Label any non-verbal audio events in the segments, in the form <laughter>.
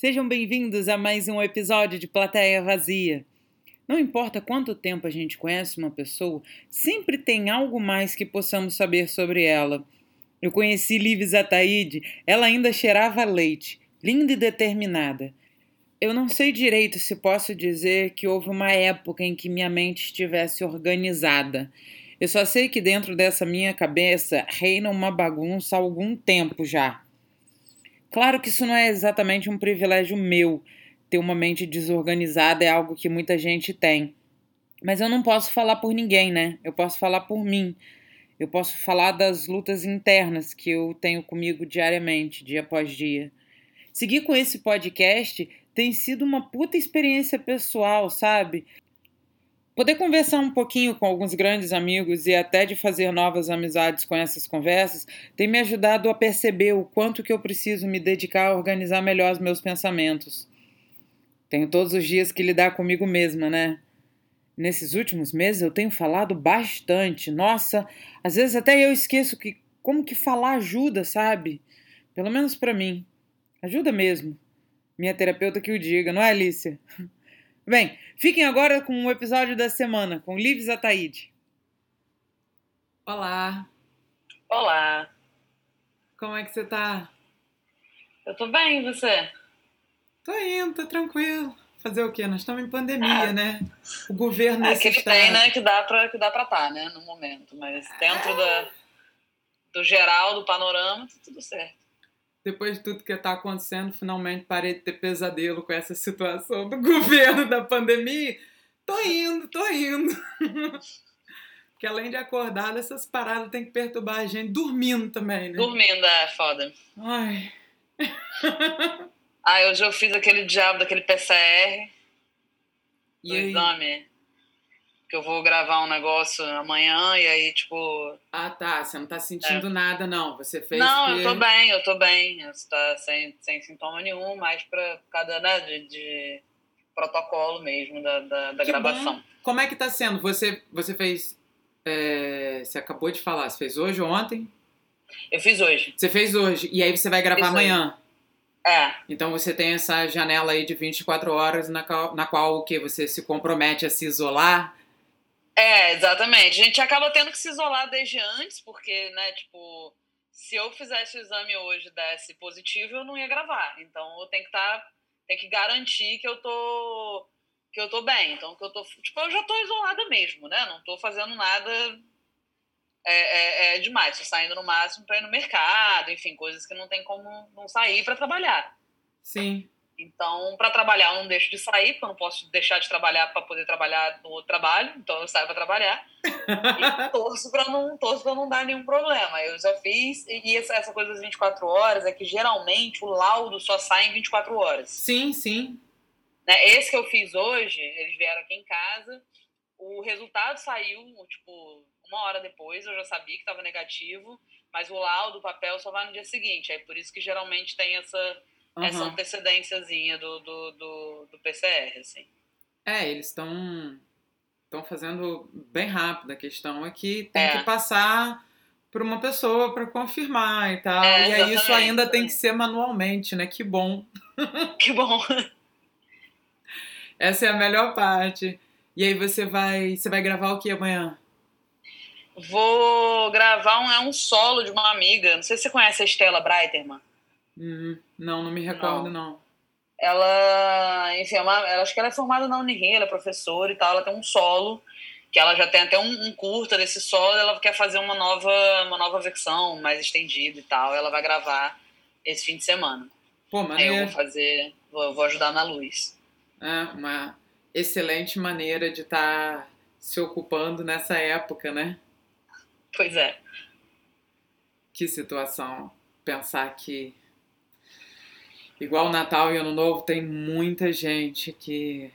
Sejam bem-vindos a mais um episódio de Plateia Vazia. Não importa quanto tempo a gente conhece uma pessoa, sempre tem algo mais que possamos saber sobre ela. Eu conheci Liv Ataíde, ela ainda cheirava leite, linda e determinada. Eu não sei direito se posso dizer que houve uma época em que minha mente estivesse organizada. Eu só sei que dentro dessa minha cabeça reina uma bagunça há algum tempo já. Claro que isso não é exatamente um privilégio meu. Ter uma mente desorganizada é algo que muita gente tem. Mas eu não posso falar por ninguém, né? Eu posso falar por mim. Eu posso falar das lutas internas que eu tenho comigo diariamente, dia após dia. Seguir com esse podcast tem sido uma puta experiência pessoal, sabe? Poder conversar um pouquinho com alguns grandes amigos e até de fazer novas amizades com essas conversas tem me ajudado a perceber o quanto que eu preciso me dedicar a organizar melhor os meus pensamentos. Tenho todos os dias que lidar comigo mesma, né? Nesses últimos meses eu tenho falado bastante. Nossa, às vezes até eu esqueço que como que falar ajuda, sabe? Pelo menos para mim. Ajuda mesmo. Minha terapeuta que o diga, não é, Alicia? <laughs> Bem, fiquem agora com o episódio da semana com Liv Ataíde. Olá. Olá. Como é que você tá? Eu tô bem, e você? Tô indo, tô tranquilo. Fazer o quê? Nós estamos em pandemia, é. né? O governo é, que tem, né? Que dá pra que dá pra tá, né? No momento. Mas dentro é. da, do geral, do panorama, tá tudo certo depois de tudo que está acontecendo, finalmente parei de ter pesadelo com essa situação do <laughs> governo da pandemia. Tô indo, tô indo. <laughs> Porque além de acordar, essas paradas tem que perturbar a gente dormindo também, né? Dormindo, é foda. Ai. <laughs> ah, hoje eu fiz aquele diabo daquele PCR. E do aí? exame que eu vou gravar um negócio amanhã e aí, tipo. Ah, tá. Você não tá sentindo é. nada, não. Você fez. Não, que... eu tô bem, eu tô bem. Você tá sem, sem sintoma nenhum, mais pra cada, né, de, de protocolo mesmo da, da, da gravação. Bom. Como é que tá sendo? Você, você fez. É, você acabou de falar, você fez hoje ou ontem? Eu fiz hoje. Você fez hoje. E aí você vai gravar amanhã? Hoje. É. Então você tem essa janela aí de 24 horas na qual, na qual o que? Você se compromete a se isolar é, exatamente. A gente acaba tendo que se isolar desde antes, porque, né, tipo, se eu fizesse o exame hoje e desse positivo, eu não ia gravar. Então eu tenho que estar. Tá, tem que garantir que eu tô. que eu tô bem. Então, que eu tô. Tipo, eu já tô isolada mesmo, né? Não tô fazendo nada é, é, é demais. Tô saindo no máximo para ir no mercado, enfim, coisas que não tem como não sair para trabalhar. Sim. Então, para trabalhar, eu não deixo de sair, porque eu não posso deixar de trabalhar para poder trabalhar no outro trabalho. Então, eu saio para trabalhar. <laughs> e torço para não, torço não dar nenhum problema. Eu já fiz. E essa, essa coisa das 24 horas é que geralmente o laudo só sai em 24 horas. Sim, sim. Né? Esse que eu fiz hoje, eles vieram aqui em casa. O resultado saiu, tipo, uma hora depois. Eu já sabia que estava negativo. Mas o laudo, o papel, só vai no dia seguinte. É por isso que geralmente tem essa uhum. essa antecedênciazinha do, do, do, do PCR, assim. É, eles estão estão fazendo bem rápido. A questão é que tem é. que passar por uma pessoa para confirmar e tal. É, e aí isso ainda tem que ser manualmente, né? Que bom. <laughs> <laughs> Que bom. Essa é a melhor parte. E aí você vai, você vai gravar o que amanhã? Vou gravar um, é um solo de uma amiga. Não sei se você conhece a Estela Breiterman. Hum, não, não me recordo, não. não. Ela, enfim, é uma, ela, acho que ela é formada na Unirio, ela é professora e tal, ela tem um solo, que ela já tem até um, um curta desse solo, ela quer fazer uma nova, uma nova versão, mais estendida e tal, ela vai gravar esse fim de semana. Pô, maneiro. eu vou fazer, vou, vou ajudar na luz. É, uma excelente maneira de estar tá se ocupando nessa época, né? Pois é. Que situação pensar que Igual o Natal e Ano Novo, tem muita gente que,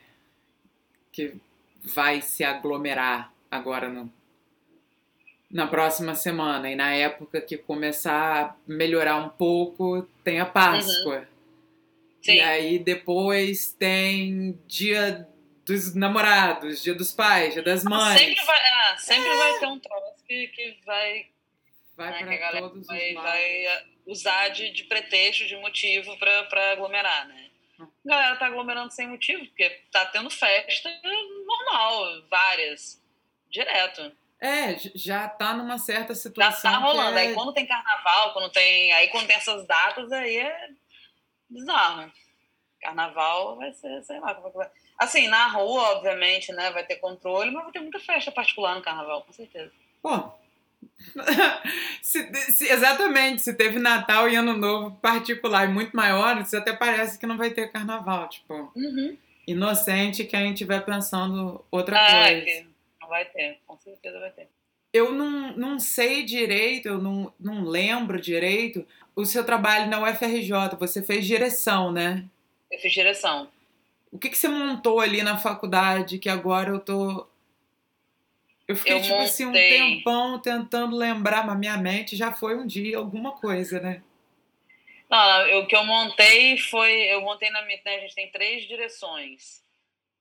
que vai se aglomerar agora no, na próxima semana. E na época que começar a melhorar um pouco, tem a Páscoa. Uhum. E aí depois tem dia dos namorados, dia dos pais, dia das mães. Sempre vai, ah, sempre é. vai ter um troço que, que vai. Vai né, para todos vai, os vai usar de, de pretexto, de motivo para aglomerar, né? a galera tá aglomerando sem motivo, porque tá tendo festa normal, várias, direto. É, já tá numa certa situação. Já tá rolando. É... Aí quando tem carnaval, quando tem. Aí quando tem essas datas, aí é bizarro. Carnaval vai ser, sei lá, como é que vai. Assim, na rua, obviamente, né, vai ter controle, mas vai ter muita festa particular no carnaval, com certeza. Pô. <laughs> se, se, exatamente, se teve Natal e Ano Novo particular e muito maiores, até parece que não vai ter carnaval, tipo. Uhum. Inocente que a gente estiver pensando outra ah, coisa. Não vai ter, com certeza vai ter. Eu não, não sei direito, eu não, não lembro direito o seu trabalho na UFRJ. Você fez direção, né? Eu fiz direção. O que, que você montou ali na faculdade que agora eu tô. Eu fiquei, Eu tipo assim, um montei- tempão tentando lembrar, mas minha mente já foi um dia alguma coisa, né? Não, eu- o que eu montei foi. Eu montei na minha. Né, a gente tem três direções.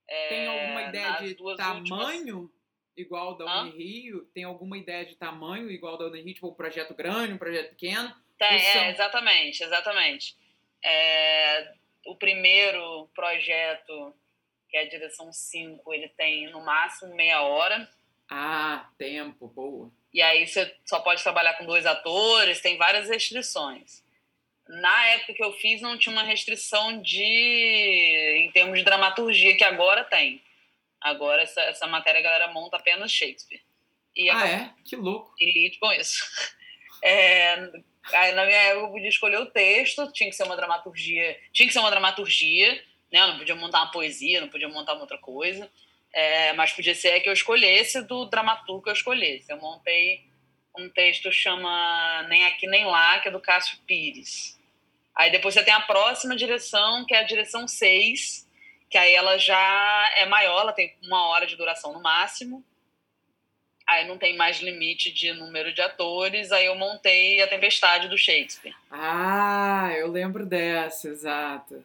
É, Tem alguma ideia de tamanho igual da? Unirio? Tem alguma ideia de tamanho igual da Unirio? Tipo, um projeto grande, um projeto pequeno? São- é, exatamente, exatamente. É, o primeiro projeto, que é a direção 5, ele tem no máximo meia hora. Ah, tempo, boa. E aí você só pode trabalhar com dois atores, tem várias restrições. Na época que eu fiz, não tinha uma restrição de em termos de dramaturgia, que agora tem. Agora essa, essa matéria a galera monta apenas Shakespeare. E Ah, é? Que louco. e lide com isso. <laughs> É, na minha época, eu podia escolher o texto, tinha que ser uma dramaturgia, tinha que ser uma dramaturgia, né? Eu não podia montar uma poesia, não podia montar uma outra coisa, É, mas podia ser que eu escolhesse do dramaturgo que eu escolhesse. Eu montei um texto chama Nem Aqui Nem Lá, que é do Cássio Pires. Aí depois você tem a próxima direção, que é a direção 6, que aí ela já é maior, ela tem uma hora de duração no máximo. Aí não tem mais limite de número de atores. Aí eu montei a Tempestade do Shakespeare. Ah, eu lembro dessa, exato.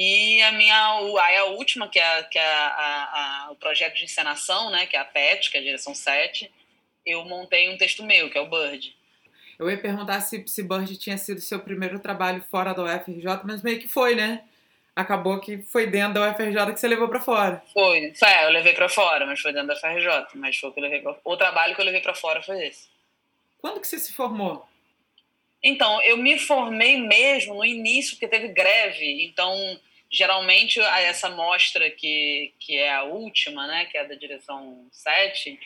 E a minha, aí a última, que é, que é a, a- o projeto de encenação, né, que é a PET, que é a direção 7, eu montei um texto meu, que é o Bird. Eu ia perguntar se, se Bird tinha sido seu primeiro trabalho fora da UFRJ, mas meio que foi, né? Acabou que foi dentro da UFRJ que você levou pra fora. Foi, é, eu levei pra fora, mas foi dentro da FRJ. Mas foi o que eu levei pra, o trabalho que eu levei pra fora foi esse. Quando que você se formou? Então, eu me formei mesmo no início, porque teve greve. Então, geralmente, essa mostra que, que é a última, né, que é da direção 7,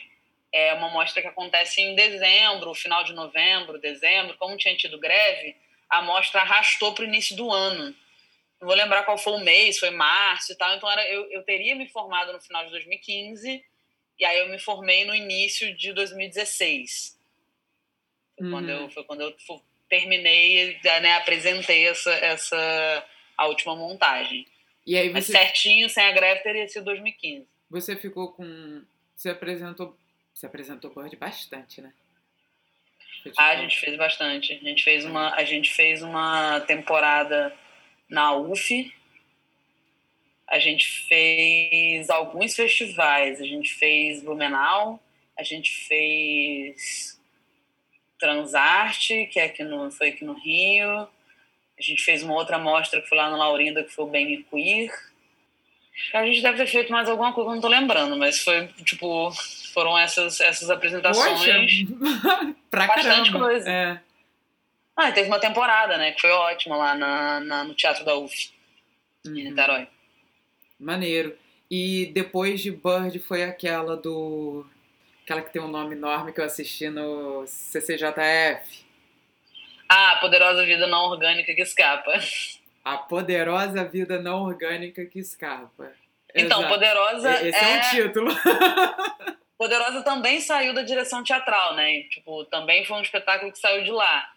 é uma mostra que acontece em dezembro, final de novembro, dezembro. Como tinha tido greve, a mostra arrastou para o início do ano. Não vou lembrar qual foi o mês, foi março e tal. Então, era, eu, eu teria me formado no final de 2015, e aí eu me formei no início de 2016. Foi quando Uhum. eu, foi quando eu terminei, né, apresentei essa, essa a última montagem. E aí Mas você, certinho, sem a greve, teria sido 2015. você ficou com. Você apresentou. Você apresentou Bird bastante, né? Tipo- Ah, a gente fez bastante. A gente fez uma, a gente fez uma temporada na UF. A gente fez alguns festivais. A gente fez Blumenau. A gente fez Transarte, que é aqui no, foi aqui no Rio. A gente fez uma outra mostra que foi lá no Laurinda, que foi o Bem Queer. A gente deve ter feito mais alguma coisa, não tô lembrando, mas foi, tipo, foram essas, essas apresentações. Poxa! <laughs> pra Bastante caramba. coisa. É. Ah, e teve uma temporada, né? Que foi ótima lá na, na- no Teatro da UF, em Uhum. Niterói. Maneiro. E depois de Bird foi aquela do. Aquela que tem um nome enorme que eu assisti no CCJF. Ah, Poderosa Vida Não Orgânica que Escapa. A poderosa vida não orgânica que escapa. Então, Exato. Poderosa Esse é, é... um título. <laughs> Poderosa também saiu da direção teatral, né? Tipo, também foi um espetáculo que saiu de lá.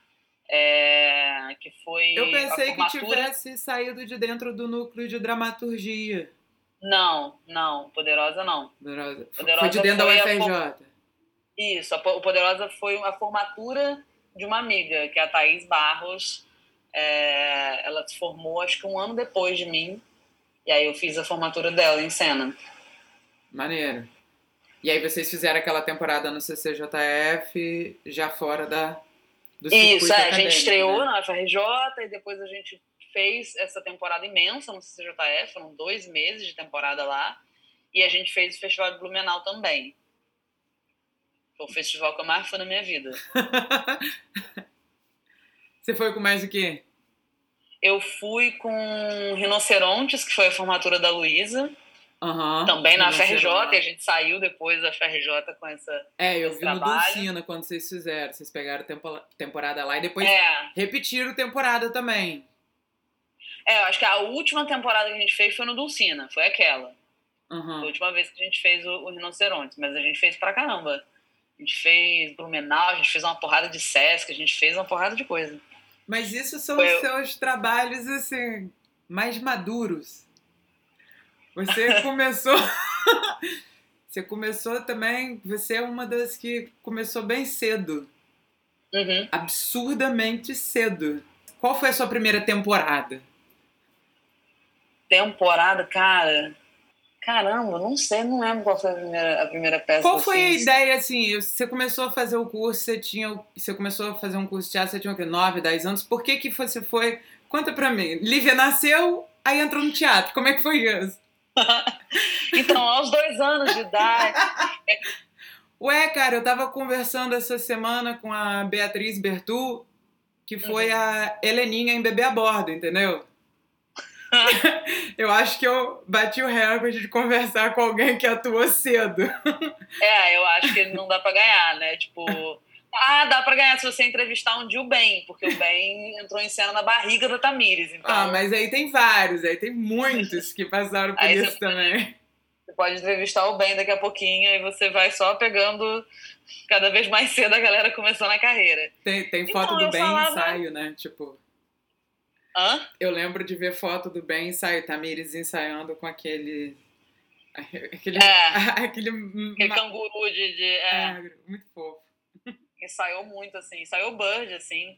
É, Que foi Eu a pensei que tivesse saído de dentro do núcleo de dramaturgia. Não, não, Poderosa não. Poderosa. Poderosa foi de dentro da foi a UFRJ. Isso, a o Poderosa foi a formatura de uma amiga, que é a Thaís Barros. É, ela se formou, acho que um ano depois de mim. E aí eu fiz a formatura dela em cena. Maneiro. E aí vocês fizeram aquela temporada no CCJF já fora da, do circuito Isso, é, a gente estreou né? na FRJ e depois a gente fez essa temporada imensa no CCJF, foram dois meses de temporada lá, e a gente fez o Festival de Blumenau também. Foi o festival que eu mais fui na minha vida. <laughs> Você foi com mais o quê? Eu fui com Rinocerontes, que foi a formatura da Luísa. Uhum, também na FRJ, e a gente saiu depois da FRJ com essa. É, eu vi trabalho. no Dulcina quando vocês fizeram. Vocês pegaram tempo, temporada lá e depois é. repetiram temporada também. É, eu acho que a última temporada que a gente fez foi no Dulcina, foi aquela. Uhum. Foi a última vez que a gente fez o, o Rinoceronte, mas a gente fez pra caramba. A gente fez Blumenau, a gente fez uma porrada de Sesc, a gente fez uma porrada de coisa. Mas isso são foi os seus trabalhos, assim, mais maduros. Você <laughs> começou. <laughs> você começou também. Você é uma das que começou bem cedo. Uhum. Absurdamente cedo. Qual foi a sua primeira temporada? Temporada, cara. Caramba, não sei, não lembro qual foi a primeira, a primeira peça. Qual foi a ideia, assim? Você começou a fazer o curso, você tinha. Você começou a fazer um curso de teatro, você tinha o quê? 9, 10 anos. Por que, que você foi. Conta pra mim. Lívia nasceu, aí entrou no teatro. Como é que foi isso? <laughs> então, aos dois anos de idade. Ué, cara, eu tava conversando essa semana com a Beatriz Bertu, que foi uhum. a Heleninha em Bebê a Bordo, entendeu? <laughs> eu acho que eu bati o recorde de conversar com alguém que atua cedo. É, eu acho que não dá pra ganhar, né? Tipo, ah, dá pra ganhar se você entrevistar um dia o Ben, porque o Ben entrou em cena na barriga da Tamires. Então... Ah, mas aí tem vários, aí tem muitos que passaram por isso você também. Você pode entrevistar o Ben daqui a pouquinho e você vai só pegando cada vez mais cedo a galera começando a carreira. Tem, tem foto então, do Ben falava... ensaio, né? Tipo. Hã? Eu lembro de ver foto do Ben ensaio, Tamires ensaiando com aquele. Aquele, é, <laughs> aquele, aquele canguru de. de é. é, muito fofo ensaiou muito, assim, ensaiou Bird, assim.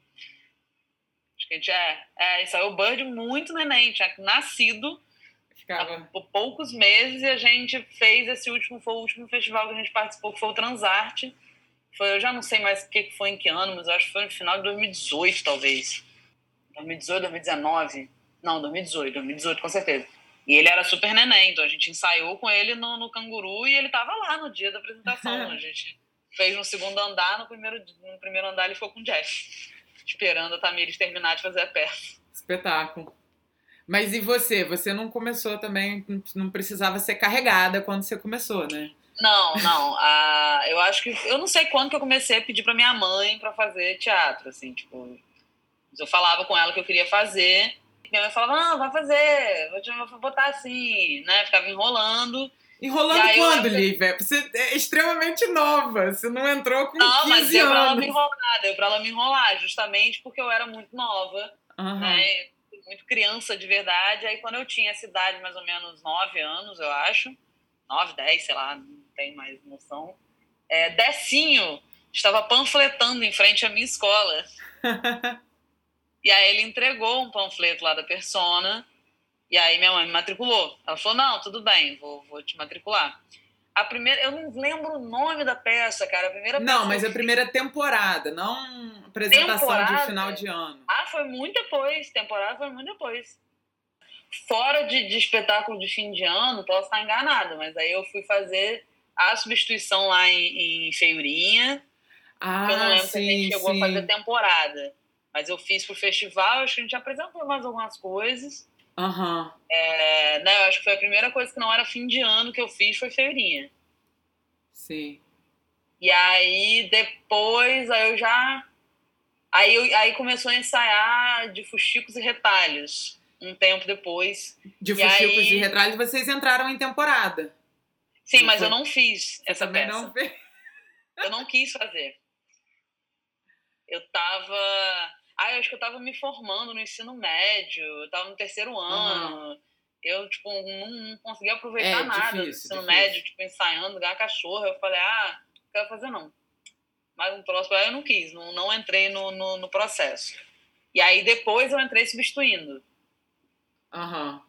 Acho que a gente é, é ensaiou Bird muito neném, tinha nascido Ficava. por poucos meses e a gente fez esse último, foi o último festival que a gente participou, que foi o Transarte. Foi, eu já não sei mais o que foi em que ano, mas acho que foi no final de 2018, talvez. 2018, 2019. Não, 2018, 2018 com certeza. E ele era super neném, então a gente ensaiou com ele no, no Canguru e ele tava lá no dia da apresentação. <laughs> a gente fez no segundo andar, no primeiro, no primeiro andar ele ficou com o Jeff, esperando a Tamires terminar de fazer a peça. Espetáculo. Mas e você? Você não começou também, não precisava ser carregada quando você começou, né? Não, não. Ah, eu acho que. Eu não sei quando que eu comecei a pedir pra minha mãe para fazer teatro, assim, tipo. Eu falava com ela que eu queria fazer. Minha mãe falava, não, vai fazer, vou, te, vou botar assim, né? Ficava enrolando. Enrolando quando, eu... Lívia? Você é extremamente nova, você não entrou com não, 15 mas deu anos. pra ela me enrolar, deu pra ela me enrolar, justamente porque eu era muito nova, uhum. né? Muito criança de verdade. Aí quando eu tinha essa idade, mais ou menos 9 anos, eu acho, 9, 10, sei lá, não tenho mais noção. É, Decinho estava panfletando em frente à minha escola. <laughs> e aí ele entregou um panfleto lá da persona e aí minha mãe me matriculou. Ela falou: não, tudo bem, vou, vou te matricular. A primeira, eu não lembro o nome da peça, cara. A primeira Não, mas a primeira temporada, não apresentação temporada? de final de ano. Ah, foi muito depois. Temporada foi muito depois. Fora de, de espetáculo de fim de ano, posso estar enganada, mas aí eu fui fazer a substituição lá em, em Feiurinha. Ah, eu não lembro sim, se a gente chegou sim. a fazer temporada. Mas eu fiz pro festival, acho que a gente apresentou mais algumas coisas. Uhum. É, né, eu acho que foi a primeira coisa que não era fim de ano que eu fiz foi feirinha. Sim. E aí depois aí eu já. Aí, eu, aí começou a ensaiar de fuxicos e retalhos. Um tempo depois. De fuxicos aí... e retalhos vocês entraram em temporada. Sim, mas eu não fiz essa peça. Não. Eu não quis fazer. Eu tava ah, eu acho que eu tava me formando no ensino médio, eu tava no terceiro ano. Uhum. Eu, tipo, não, não conseguia aproveitar é, nada difícil, do ensino difícil. médio, tipo, ensaiando, ganhar cachorro. Eu falei, ah, não quero fazer não. Mas um próximo aí eu não quis, não, não entrei no, no, no, processo. E aí depois eu entrei substituindo. Aham.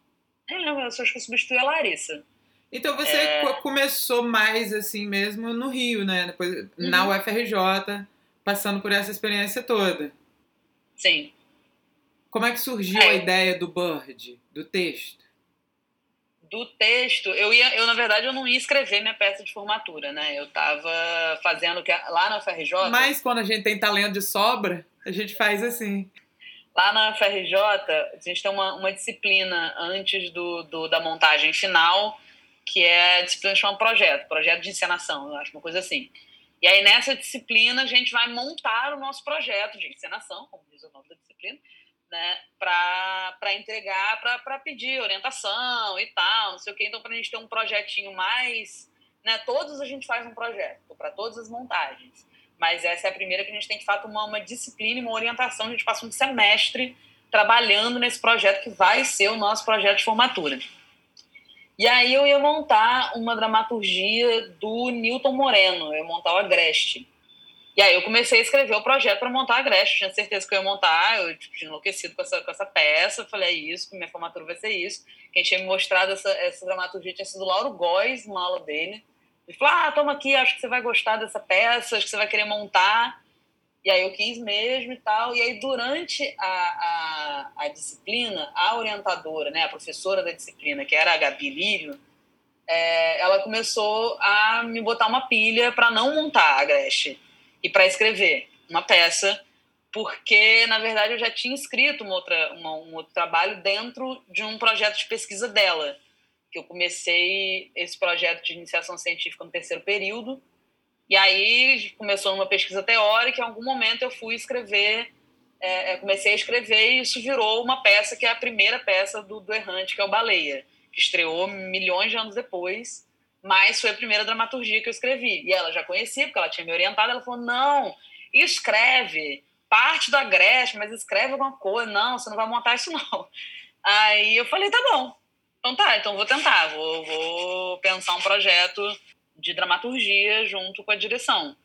Uhum. Eu acho que eu substituí a Larissa. Então você é... começou mais assim mesmo no Rio, né? Depois, uhum. Na UFRJ, passando por essa experiência toda. Sim. Como é que surgiu é. a ideia do Bird, do texto? Do texto, eu ia, eu na verdade eu não ia escrever minha peça de formatura, né? Eu tava fazendo que lá na FRJ. Mas quando a gente tem talento de sobra, a gente faz assim. Lá na FRJ, a gente tem uma, uma disciplina antes do, do, da montagem final, que é a disciplina que chama projeto, projeto de encenação, eu acho, uma coisa assim. E aí, nessa disciplina, a gente vai montar o nosso projeto de encenação, como diz o nome da disciplina, né, para entregar, para pedir orientação e tal, não sei o quê. Então, para a gente ter um projetinho mais. Né, todos a gente faz um projeto, para todas as montagens. Mas essa é a primeira que a gente tem, de fato, uma, uma disciplina e uma orientação. A gente passa um semestre trabalhando nesse projeto que vai ser o nosso projeto de formatura. E aí eu ia montar uma dramaturgia do Newton Moreno, eu ia montar o Agreste. E aí eu comecei a escrever o projeto para montar a Agreste, tinha certeza que eu ia montar, eu tipo, tinha enlouquecido com essa, com essa peça, falei, é isso, minha formatura vai ser isso. Quem tinha me mostrado essa, essa dramaturgia tinha sido o Lauro Góes, uma aula dele. Ele falou, ah, toma aqui, acho que você vai gostar dessa peça, acho que você vai querer montar. E aí eu quis mesmo e tal. E aí, durante a, a, a disciplina, a orientadora, né, a professora da disciplina, que era a Gabi Lírio, é, ela começou a me botar uma pilha para não montar a Agreste e para escrever uma peça, porque, na verdade, eu já tinha escrito uma outra, uma, um outro trabalho dentro de um projeto de pesquisa dela, que eu comecei esse projeto de iniciação científica no terceiro período, e aí começou uma pesquisa teórica, em algum momento eu fui escrever, é, é, comecei a escrever e isso virou uma peça que é a primeira peça do, do Errante, que é o Baleia, que estreou milhões de anos depois, mas foi a primeira dramaturgia que eu escrevi. E ela já conhecia, porque ela tinha me orientado, ela falou, não, escreve, parte do agreste, mas escreve alguma coisa, não, você não vai montar isso não. <laughs> Aí eu falei, tá bom, então tá, então vou tentar, vou, vou pensar um projeto de dramaturgia junto com a direção.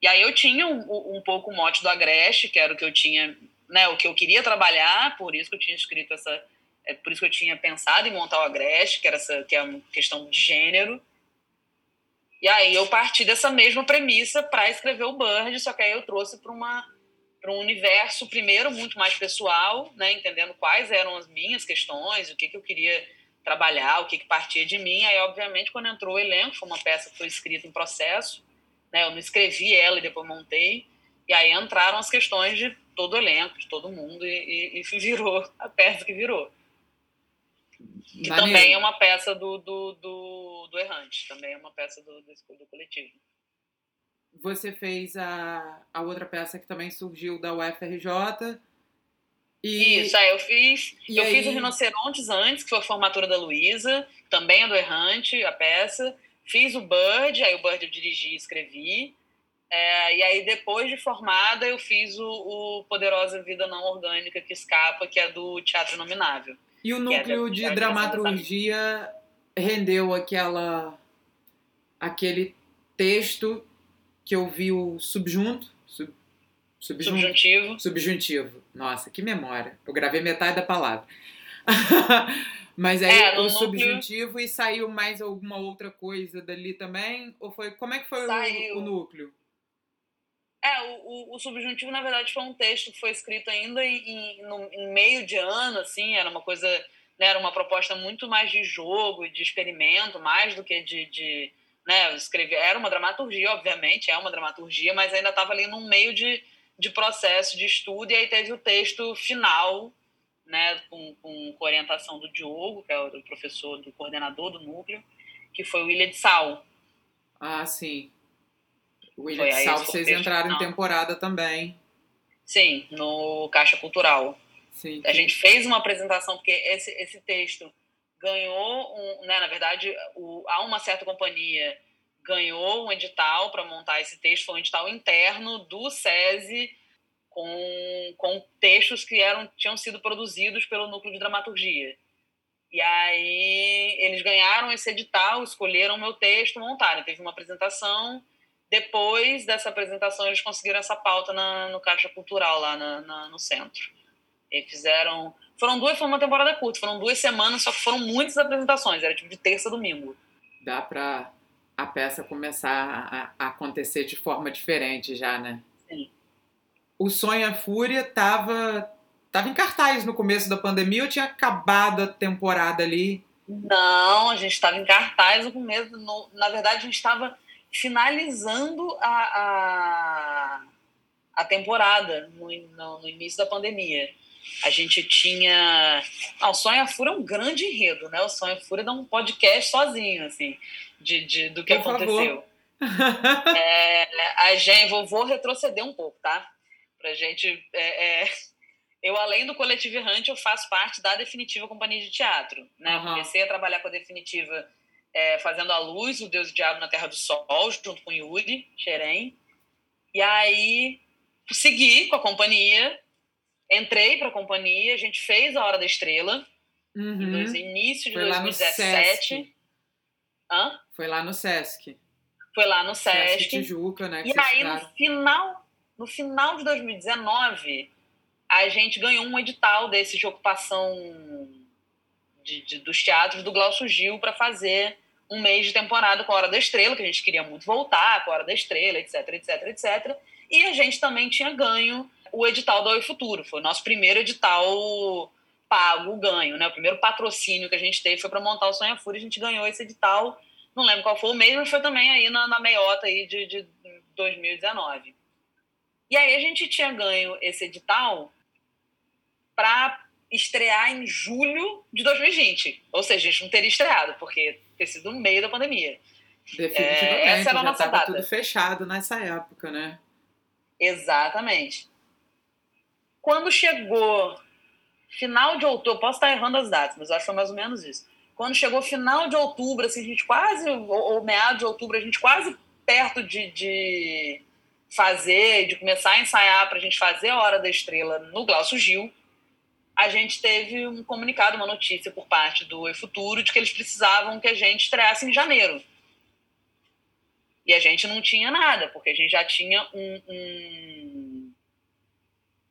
E aí eu tinha um, um pouco o mote do Agreste, que era o que eu tinha, né, o que eu queria trabalhar, por isso que eu tinha escrito essa, é por isso que eu tinha pensado em montar o Agreste, que era essa, que é uma questão de gênero. E aí eu parti dessa mesma premissa para escrever o Bird, só que aí eu trouxe para uma para um universo primeiro muito mais pessoal, né, entendendo quais eram as minhas questões, o que que eu queria trabalhar, o que, que partia de mim. Aí, obviamente, quando entrou o elenco, foi uma peça que foi escrita em processo, né? Eu não escrevi ela e depois montei. E aí entraram as questões de todo o elenco, de todo mundo, e, e, e <laughs> virou a peça que virou. Que também é uma peça do, do, do, do, Errante, também é uma peça do, do, do coletivo. Você fez a, a outra peça que também surgiu da UFRJ, e... Isso, aí eu fiz. E eu aí... fiz o Rinocerontes antes, que foi a formatura da Luísa, também é do Errante, a peça. Fiz o Bird, aí o Bird eu dirigi e escrevi. É, e aí, depois de formada, eu fiz o, o, Poderosa Vida Não Orgânica que Escapa, que é do Teatro Nominável. E o é núcleo é de dramaturgia rendeu aquela aquele texto que eu vi o subjunto, subjuntivo. Subjuntivo. Nossa, que memória. Eu gravei metade da palavra. <laughs> Mas aí é, o subjuntivo núcleo... e saiu mais alguma outra coisa dali também? Ou foi como é que foi o, o, núcleo? É, o, o, subjuntivo, na verdade, foi um texto que foi escrito ainda em, no, em meio de ano, assim, era uma coisa, né, era uma proposta muito mais de jogo e de experimento, mais do que de, de né, escrever. Era uma dramaturgia, obviamente, é uma dramaturgia, mas ainda estava ali num meio de de processo de estudo, e aí teve o texto final, né, com, com, orientação do Diogo, que é o professor, do coordenador do núcleo, que foi o Ilha de Sal. Ah, sim. O Ilha foi de Sal, vocês entraram final. em temporada também. Sim, no Caixa Cultural. Sim, a gente fez uma apresentação, porque esse, esse texto ganhou, um, né, na verdade, o, há uma certa companhia ganhou um edital para montar esse texto, foi um edital interno do SESI com, com textos que eram, tinham sido produzidos pelo núcleo de dramaturgia. E aí eles ganharam esse edital, escolheram o meu texto, montaram. Teve uma apresentação. Depois dessa apresentação, eles conseguiram essa pauta na, no Caixa Cultural, lá na, na, no centro. E fizeram. Foram duas, foi uma temporada curta, foram duas semanas, só que foram muitas apresentações, era tipo de terça a domingo. Dá para a peça começar a, a, acontecer de forma diferente já, né? Sim. O Sonho a Fúria tava tava em cartaz no começo da pandemia ou tinha acabado a temporada ali? Não, a gente estava em cartaz no começo. No, na verdade, a gente estava finalizando a, a, a temporada no, no, no, início da pandemia. A gente tinha. Ah, o Sonha Fura é um grande enredo, né? O Sonha Fura dá um podcast sozinho, assim, de, de do que Por aconteceu. <laughs> é, a gente, vou, vou retroceder um pouco, tá? Pra gente. É, é, eu, além do Coletivo Errante, eu faço parte da Definitiva Companhia de Teatro. Né? Uhum. Comecei a trabalhar com a Definitiva é, fazendo a luz, o Deus e o Diabo na Terra do Sol, junto com Yuri Xerém. E aí segui com a companhia, entrei para a companhia, a gente fez a Hora da Estrela, uhum. no início de Foi 2017. Hã? Foi lá no Sesc. Foi lá no Sesc. Sesc Tijuca, né? E aí, no final, no final de 2019, a gente ganhou um edital desse de ocupação de, de, dos teatros do Glaucio Gil para fazer um mês de temporada com a Hora da Estrela, que a gente queria muito voltar com a Hora da Estrela, etc, etc, etc. E a gente também tinha ganho o edital do Oi Futuro. Foi o nosso primeiro edital pago, ganho, né? O primeiro patrocínio que a gente teve foi para montar o Sonha Fúria. A gente ganhou esse edital, não lembro qual foi o mês, mas foi também aí na, na meiota aí de, de 2019. E aí a gente tinha ganho esse edital para estrear em julho de 2020. Ou seja, a gente não teria estreado, porque ter sido no meio da pandemia. Definitivamente, é, essa era a nossa já estava tudo fechado nessa época, né? Exatamente. Quando chegou final de outubro, posso estar errando as datas, mas acho que foi mais ou menos isso. Quando chegou final de outubro, assim, a gente quase, ou, ou meados de outubro, a gente quase perto de, de fazer, de começar a ensaiar para a gente fazer a Hora da Estrela no Glaucio Gil, a gente teve um comunicado, uma notícia por parte do E Futuro de que eles precisavam que a gente estreasse em janeiro. E a gente não tinha nada, porque a gente já tinha um, um,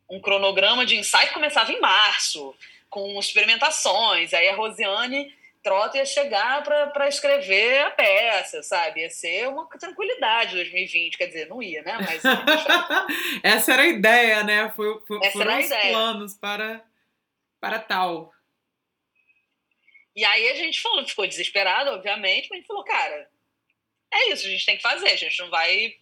um cronograma de ensaio que começava em março, com experimentações. Aí a Rosiane Trota ia chegar para escrever a peça, sabe? Ia ser uma tranquilidade 2020. Quer dizer, não ia, né? Mas. <laughs> Essa era a ideia, né? Foi, foi, Essa foram os planos para, para tal. E aí a gente falou, ficou desesperado, obviamente, mas a gente falou, cara, é isso, a gente tem que fazer. A gente não vai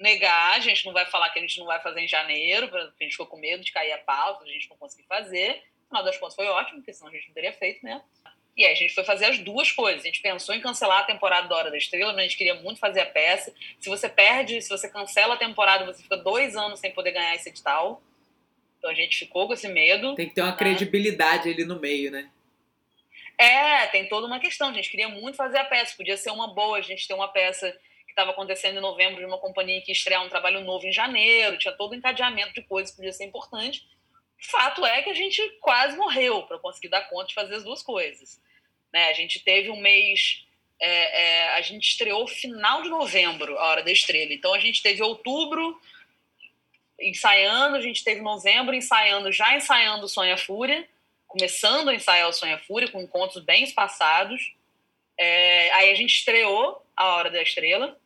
negar, a gente não vai falar que a gente não vai fazer em janeiro, porque a gente ficou com medo de cair a pauta, a gente não conseguir fazer. No final das contas foi ótimo, porque senão a gente não teria feito, né? E aí a gente foi fazer as duas coisas. A gente pensou em cancelar a temporada da Hora da Estrela, mas a gente queria muito fazer a peça. Se você perde, se você cancela a temporada, você fica dois anos sem poder ganhar esse edital. Então a gente ficou com esse medo. Tem que ter uma né? credibilidade ali no meio, né? É, tem toda uma questão. A gente queria muito fazer a peça. Podia ser uma boa a gente ter uma peça que estava acontecendo em novembro de uma companhia que estrear um trabalho novo em janeiro. Tinha todo o encadeamento de coisas que podia ser importante. Fato é que a gente quase morreu para conseguir dar conta de fazer as duas coisas. Né? A gente teve um mês. É, é, a gente estreou final de novembro, a Hora da Estrela. Então a gente teve outubro ensaiando, a gente teve novembro ensaiando, já ensaiando Sonha Fúria começando a ensaiar o Sonha Fúria, com encontros bem espaçados. É, aí a gente estreou a Hora da Estrela,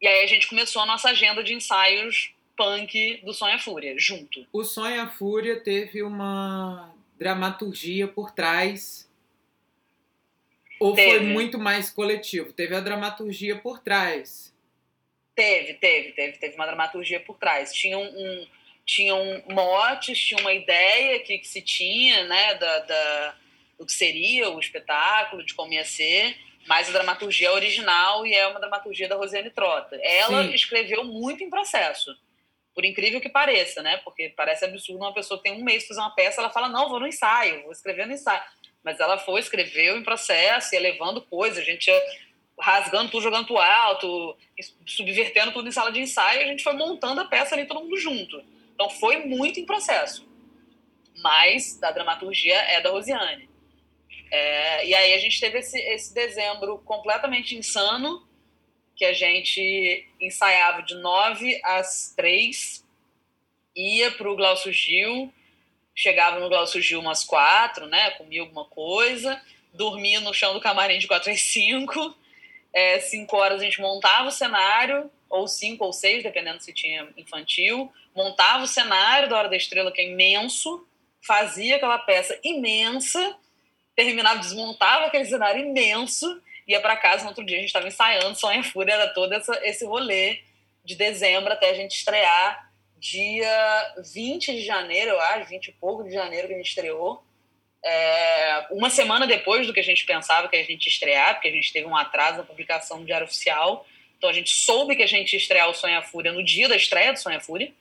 e aí a gente começou a nossa agenda de ensaios punk do Sonha Fúria, junto. O Sonha Fúria teve uma dramaturgia por trás. Ou teve. foi muito mais coletivo? Teve a dramaturgia por trás. Teve, teve, teve, teve uma dramaturgia por trás. Tinha um, um tinham motes, tinha uma ideia que, que se tinha, né, da, da, do que seria o espetáculo, de como ia ser, mas a dramaturgia é original e é uma dramaturgia da Rosiane Trota. Ela Sim. escreveu muito em processo, por incrível que pareça, né? Porque parece absurdo uma pessoa tem um mês para fazer uma peça, ela fala, não, vou no ensaio, vou escrever no ensaio. Mas ela foi, escreveu em processo, ia levando coisas, a gente ia rasgando tudo, jogando pro alto, subvertendo tudo em sala de ensaio, a gente foi montando a peça ali todo mundo junto. Então foi muito em processo. Mas a dramaturgia é da Rosiane. É, e aí a gente teve esse, esse dezembro completamente insano, que a gente ensaiava de nove às três, ia para o Glaucio Gil, chegava no Glaucio Gil umas quatro, né, comia alguma coisa, dormia no chão do camarim de quatro às cinco, é, cinco horas a gente montava o cenário, ou cinco ou seis, dependendo se tinha infantil, montava o cenário da Hora da Estrela, que é imenso, fazia aquela peça imensa, terminava, desmontava aquele cenário imenso, ia para casa, no outro dia a gente estava ensaiando, Sonha Fúria, era todo essa, esse rolê de dezembro até a gente estrear dia 20 de janeiro, eu acho, 20 e pouco de janeiro que a gente estreou. É, uma semana depois do que a gente pensava que a gente ia estrear, porque a gente teve um atraso na publicação do Diário Oficial. Então a gente soube que a gente ia estrear o Sonha Fúria no dia da estreia do Sonha Fúria.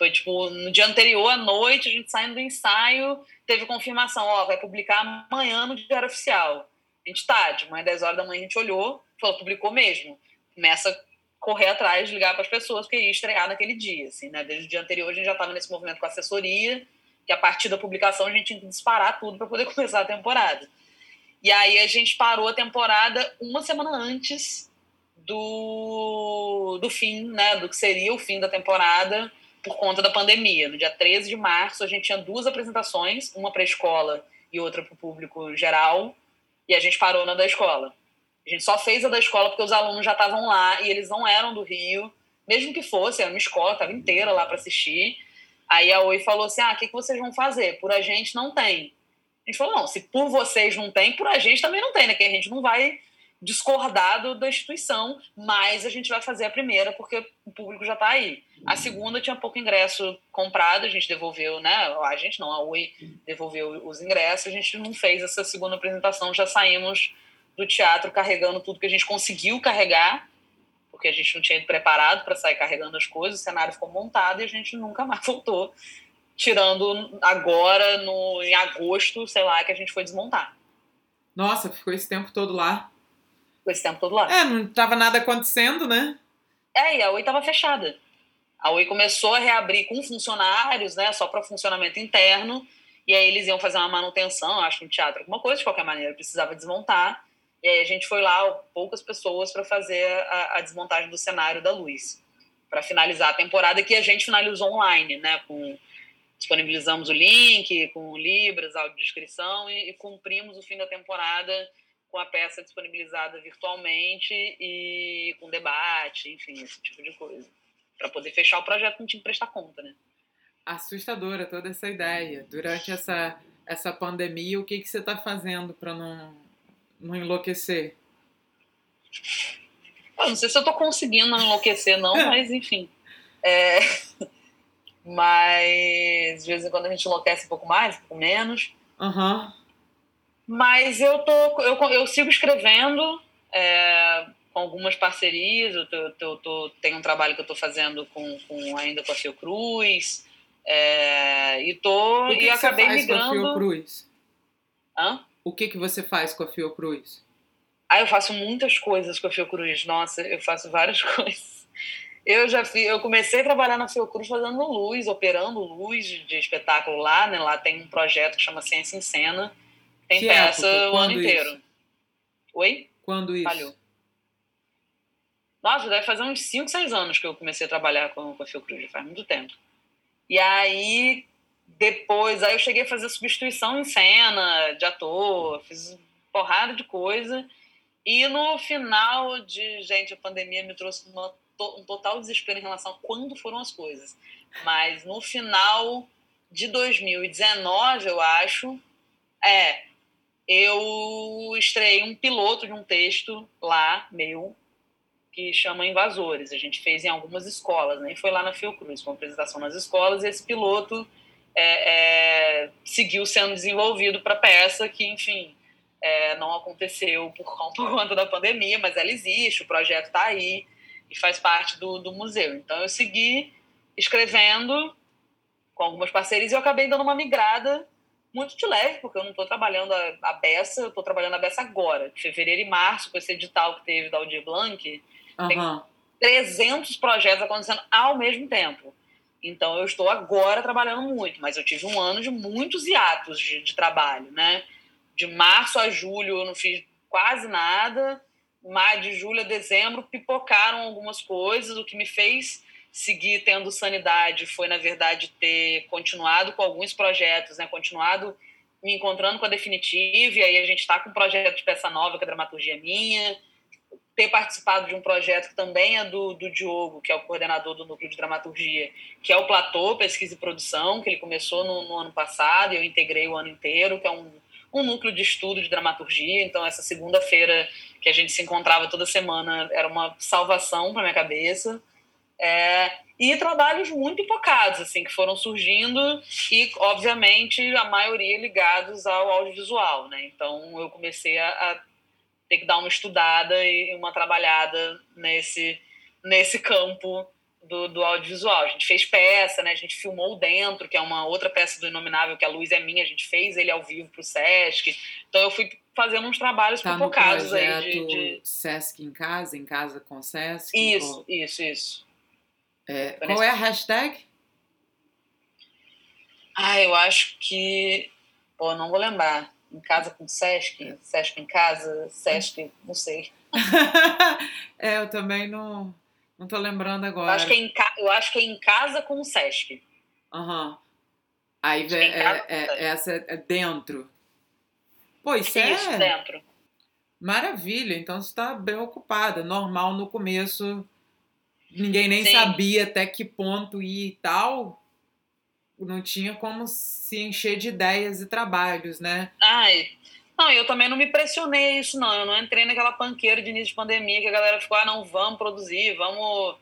Foi tipo no dia anterior à noite, a gente saindo do ensaio, teve confirmação: ó, vai publicar amanhã no Diário Oficial. A gente tá, de manhã, 10 horas da manhã, a gente olhou, falou: publicou mesmo. Começa correr atrás, ligar para as pessoas, porque ia estrear naquele dia. Assim, né? Desde o dia anterior a gente já estava nesse movimento com a assessoria, que a partir da publicação a gente tinha que disparar tudo para poder <laughs> começar a temporada. E aí a gente parou a temporada uma semana antes do, do fim, né? Do que seria o fim da temporada por conta da pandemia. No dia 13 de março a gente tinha duas apresentações, uma para a escola e outra para o público geral, e a gente parou na da escola. A gente só fez a da escola porque os alunos já estavam lá e eles não eram do Rio, mesmo que fosse, era uma escola, estava inteira lá para assistir. Aí a Oi falou assim: ah, o que, que vocês vão fazer? Por a gente não tem. A gente falou: não, se por vocês não tem, por a gente também não tem, né? Que a gente não vai discordado da instituição, mas a gente vai fazer a primeira porque o público já está aí. A segunda tinha pouco ingresso comprado, a gente devolveu, né? A gente não, a Oi devolveu os ingressos, a gente não fez essa segunda apresentação, já saímos do teatro carregando tudo que a gente conseguiu carregar, porque a gente não tinha ido preparado para sair carregando as coisas, o cenário ficou montado e a gente nunca mais <laughs> voltou, tirando agora, no, em agosto, sei lá, que a gente foi desmontar. Nossa, ficou esse tempo todo lá. Ficou esse tempo todo lá. É, não estava nada acontecendo, né? É, e a Oi estava fechada. A Oi começou a reabrir com funcionários, né, só para funcionamento interno, e aí eles iam fazer uma manutenção, acho, no teatro, alguma coisa, de qualquer maneira, precisava desmontar. E aí a gente foi lá, poucas pessoas, para fazer a, a, desmontagem do cenário da luz, para finalizar a temporada que a gente finalizou online, né? Com, disponibilizamos o link com libras, audiodescrição e, e cumprimos o fim da temporada com a peça disponibilizada virtualmente e com debate, enfim, esse tipo de coisa. Para poder fechar o projeto, não tinha que prestar conta, né? Assustadora toda essa ideia. Durante essa, essa pandemia, o que, que você está fazendo para não não enlouquecer? Eu não sei se eu tô conseguindo não enlouquecer, não, <laughs> mas enfim. É... <laughs> Mas de vez em quando a gente enlouquece um pouco mais, um pouco menos. Uhum. Mas eu, tô, eu, eu sigo escrevendo é, com algumas parcerias. Eu, tô, tô, tenho um trabalho que eu estou fazendo com, com, ainda com a Fiocruz. É, e tô, e que acabei você faz migrando. Com a Fiocruz? Hã? O que, que você faz com a Fiocruz? Ah, eu faço muitas coisas com a Fiocruz. Nossa, eu faço várias <laughs> coisas. Eu já fiz, eu comecei a trabalhar na Fiocruz fazendo luz, operando luz de espetáculo lá, né? Lá tem um projeto que chama Ciência em Cena. Tem que peça época? o ano Quando inteiro. isso? Oi? Quando isso? Falhou. Nossa, deve fazer uns 5, 6 anos que eu comecei a trabalhar com, com a Fiocruz, faz muito tempo. E aí, depois, aí eu cheguei a fazer substituição em cena de ator, fiz porrada de coisa. E no final de, gente, a pandemia me trouxe uma, um total desespero em relação a quando foram as coisas. Mas no final de 2019, eu acho, é, eu estreiei um piloto de um texto lá, meu, que chama Invasores. A gente fez em algumas escolas? E foi lá na Fiocruz, com apresentação nas escolas, e esse piloto é, é, seguiu sendo desenvolvido para peça que, enfim, é, não aconteceu <laughs> por, conta da pandemia, mas ela existe, o projeto está aí e faz parte do, do museu. Então eu segui escrevendo com algumas parcerias e eu acabei dando uma migrada muito de leve, porque eu não estou trabalhando a, a beça, eu estou trabalhando a beça agora, de fevereiro e março, com esse edital que teve da Aldir Blanc, Uhum. tem 300 projetos acontecendo ao mesmo tempo. Então eu estou agora trabalhando muito, mas eu tive um ano de muitos hiatos de, de trabalho, né? De março a julho eu não fiz quase nada, mas de julho a dezembro pipocaram algumas coisas, o que me fez seguir tendo sanidade foi, na verdade, ter continuado com alguns projetos, né? Continuado me encontrando com a Definitiva, e aí a gente está com um projeto de peça nova, que é a dramaturgia minha, ter participado de um projeto que também é do, do Diogo, que é o coordenador do Núcleo de Dramaturgia, que é o Platô Pesquisa e Produção, que ele começou no, no ano passado e eu integrei o ano inteiro, que é um, um núcleo de estudo de dramaturgia. Então, essa segunda-feira que a gente se encontrava toda semana era uma salvação para minha cabeça. É, e trabalhos muito focados, assim, que foram surgindo e, obviamente, a maioria ligados ao audiovisual, né? Então, eu comecei a, a ter que dar uma estudada e uma trabalhada nesse, nesse campo do, do, audiovisual. A gente fez peça, né? A gente filmou dentro, que é uma outra peça do Inominável, que a luz é minha, a gente fez ele ao vivo para o Sesc. Então eu fui fazendo uns trabalhos tá focados aí de, de, Sesc em casa, em casa com Sesc. Isso, ou... isso, isso. É, qual é a hashtag? Ah, eu acho que. Pô, não vou lembrar em casa com Sesc, Sesc em casa, Sesc, não sei. <laughs> é, eu também não, não tô lembrando agora. Eu acho que é em, eu acho que é em casa com o Sesc. Aham. Uhum. Aí é, é, é, essa é dentro. Pô, isso, isso é... dentro. Maravilha, então você está bem ocupada. Normal no começo, ninguém nem Sim. sabia até que ponto ir e tal não tinha como se encher de ideias e trabalhos, né? Ai, não, eu também não me pressionei isso, não. Eu não entrei naquela panqueira de início de pandemia que a galera ficou, ah, não, vamos produzir, vamos,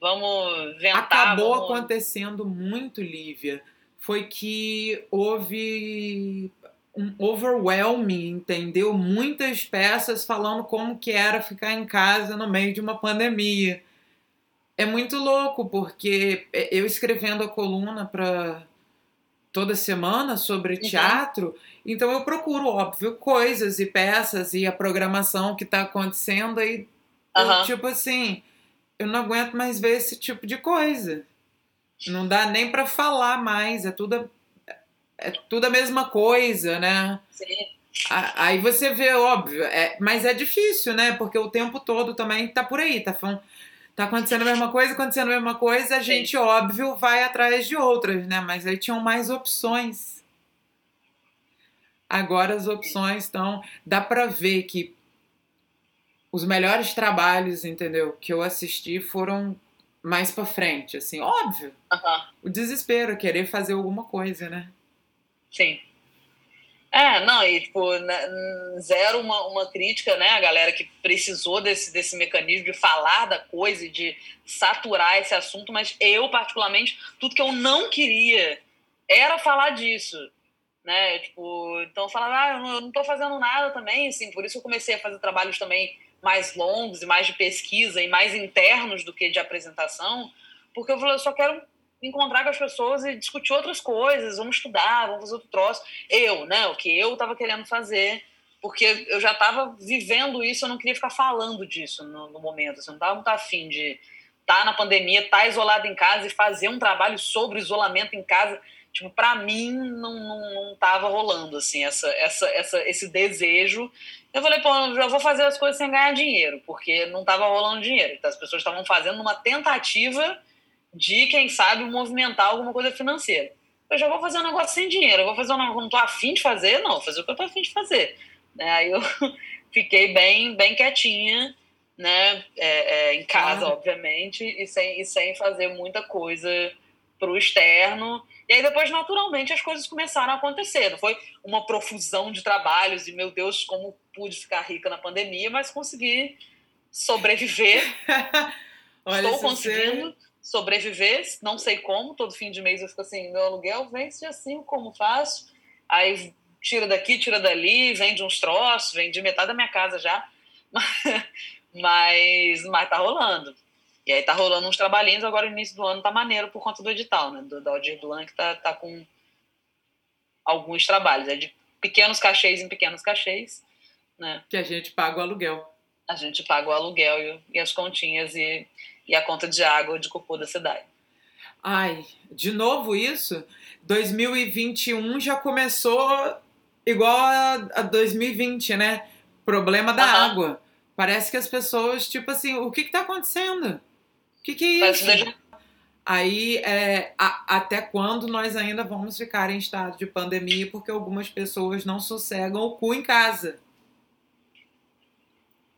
vamos ventar. Acabou vamos... acontecendo muito, Lívia, foi que houve um overwhelming, entendeu? Muitas peças falando como que era ficar em casa no meio de uma pandemia é muito louco, porque eu escrevendo a coluna para toda semana sobre uhum. teatro, então eu procuro, óbvio, coisas e peças e a programação que está acontecendo aí, uhum. tipo assim, eu não aguento mais ver esse tipo de coisa. Não dá nem para falar mais, é tudo é tudo a mesma coisa, né? Sim. Aí você vê, óbvio, é, mas é difícil, né? Porque o tempo todo também tá por aí, tá falando tá acontecendo a mesma coisa, acontecendo a mesma coisa, a gente, Sim. óbvio, vai atrás de outras, né? Mas aí tinham mais opções. Agora as opções estão. Dá pra ver que os melhores trabalhos, entendeu? Que eu assisti foram mais pra frente, assim, óbvio. O desespero, querer fazer alguma coisa, né? Sim. É, não, e tipo, zero uma, uma crítica, né? A galera que precisou desse, desse mecanismo de falar da coisa e de saturar esse assunto, mas eu, particularmente, tudo que eu não queria era falar disso, né? Tipo, então eu falava, ah, eu não, eu não tô fazendo nada também, assim, por isso eu comecei a fazer trabalhos também mais longos e mais de pesquisa e mais internos do que de apresentação, porque eu falei, eu só quero encontrar com as pessoas e discutir outras coisas, vamos estudar, vamos fazer outro troço. Eu, né, o que eu estava querendo fazer, porque eu já estava vivendo isso, eu não queria ficar falando disso no, no momento, assim, eu não estava muito afim de estar tá na pandemia, estar tá isolado em casa e fazer um trabalho sobre isolamento em casa, tipo, para mim não, não, não tava rolando, assim, essa, essa, essa, esse desejo. Eu falei, pô, eu já vou fazer as coisas sem ganhar dinheiro, porque não tava rolando dinheiro. Então as pessoas estavam fazendo uma tentativa de, quem sabe, movimentar alguma coisa financeira. Eu já vou fazer um negócio sem dinheiro, eu vou fazer um negócio que não estou afim de fazer, não, vou fazer o que eu estou afim de fazer. Né? Aí eu <laughs> fiquei bem, bem quietinha, né, é, é, em casa, obviamente, e sem, e sem fazer muita coisa para o externo. E aí depois, naturalmente, as coisas começaram a acontecer. Não foi uma profusão de trabalhos e, meu Deus, como pude ficar rica na pandemia, mas consegui sobreviver. <laughs> Olha, Estou conseguindo. Você sobreviver, não sei como, todo fim de mês eu fico assim, meu aluguel vence assim, como faço? Aí tira daqui, tira dali, vende uns troços, vende metade da minha casa já, <laughs> mas, mas tá rolando. E aí tá rolando uns trabalhinhos, agora no início do ano tá maneiro por conta do edital, né, do, do Aldir Blanc que tá, tá com alguns trabalhos, é de pequenos cachês em pequenos cachês, né. Que a gente paga o aluguel. A gente paga o aluguel e, e as continhas e e a conta de água de cocô da cidade. Ai, de novo isso? 2021 já começou igual a 2020, né? Problema da água. Parece que as pessoas, tipo assim, o que que tá acontecendo? O que que é isso? Aí, é, a, até quando nós ainda vamos ficar em estado de pandemia porque algumas pessoas não sossegam o cu em casa?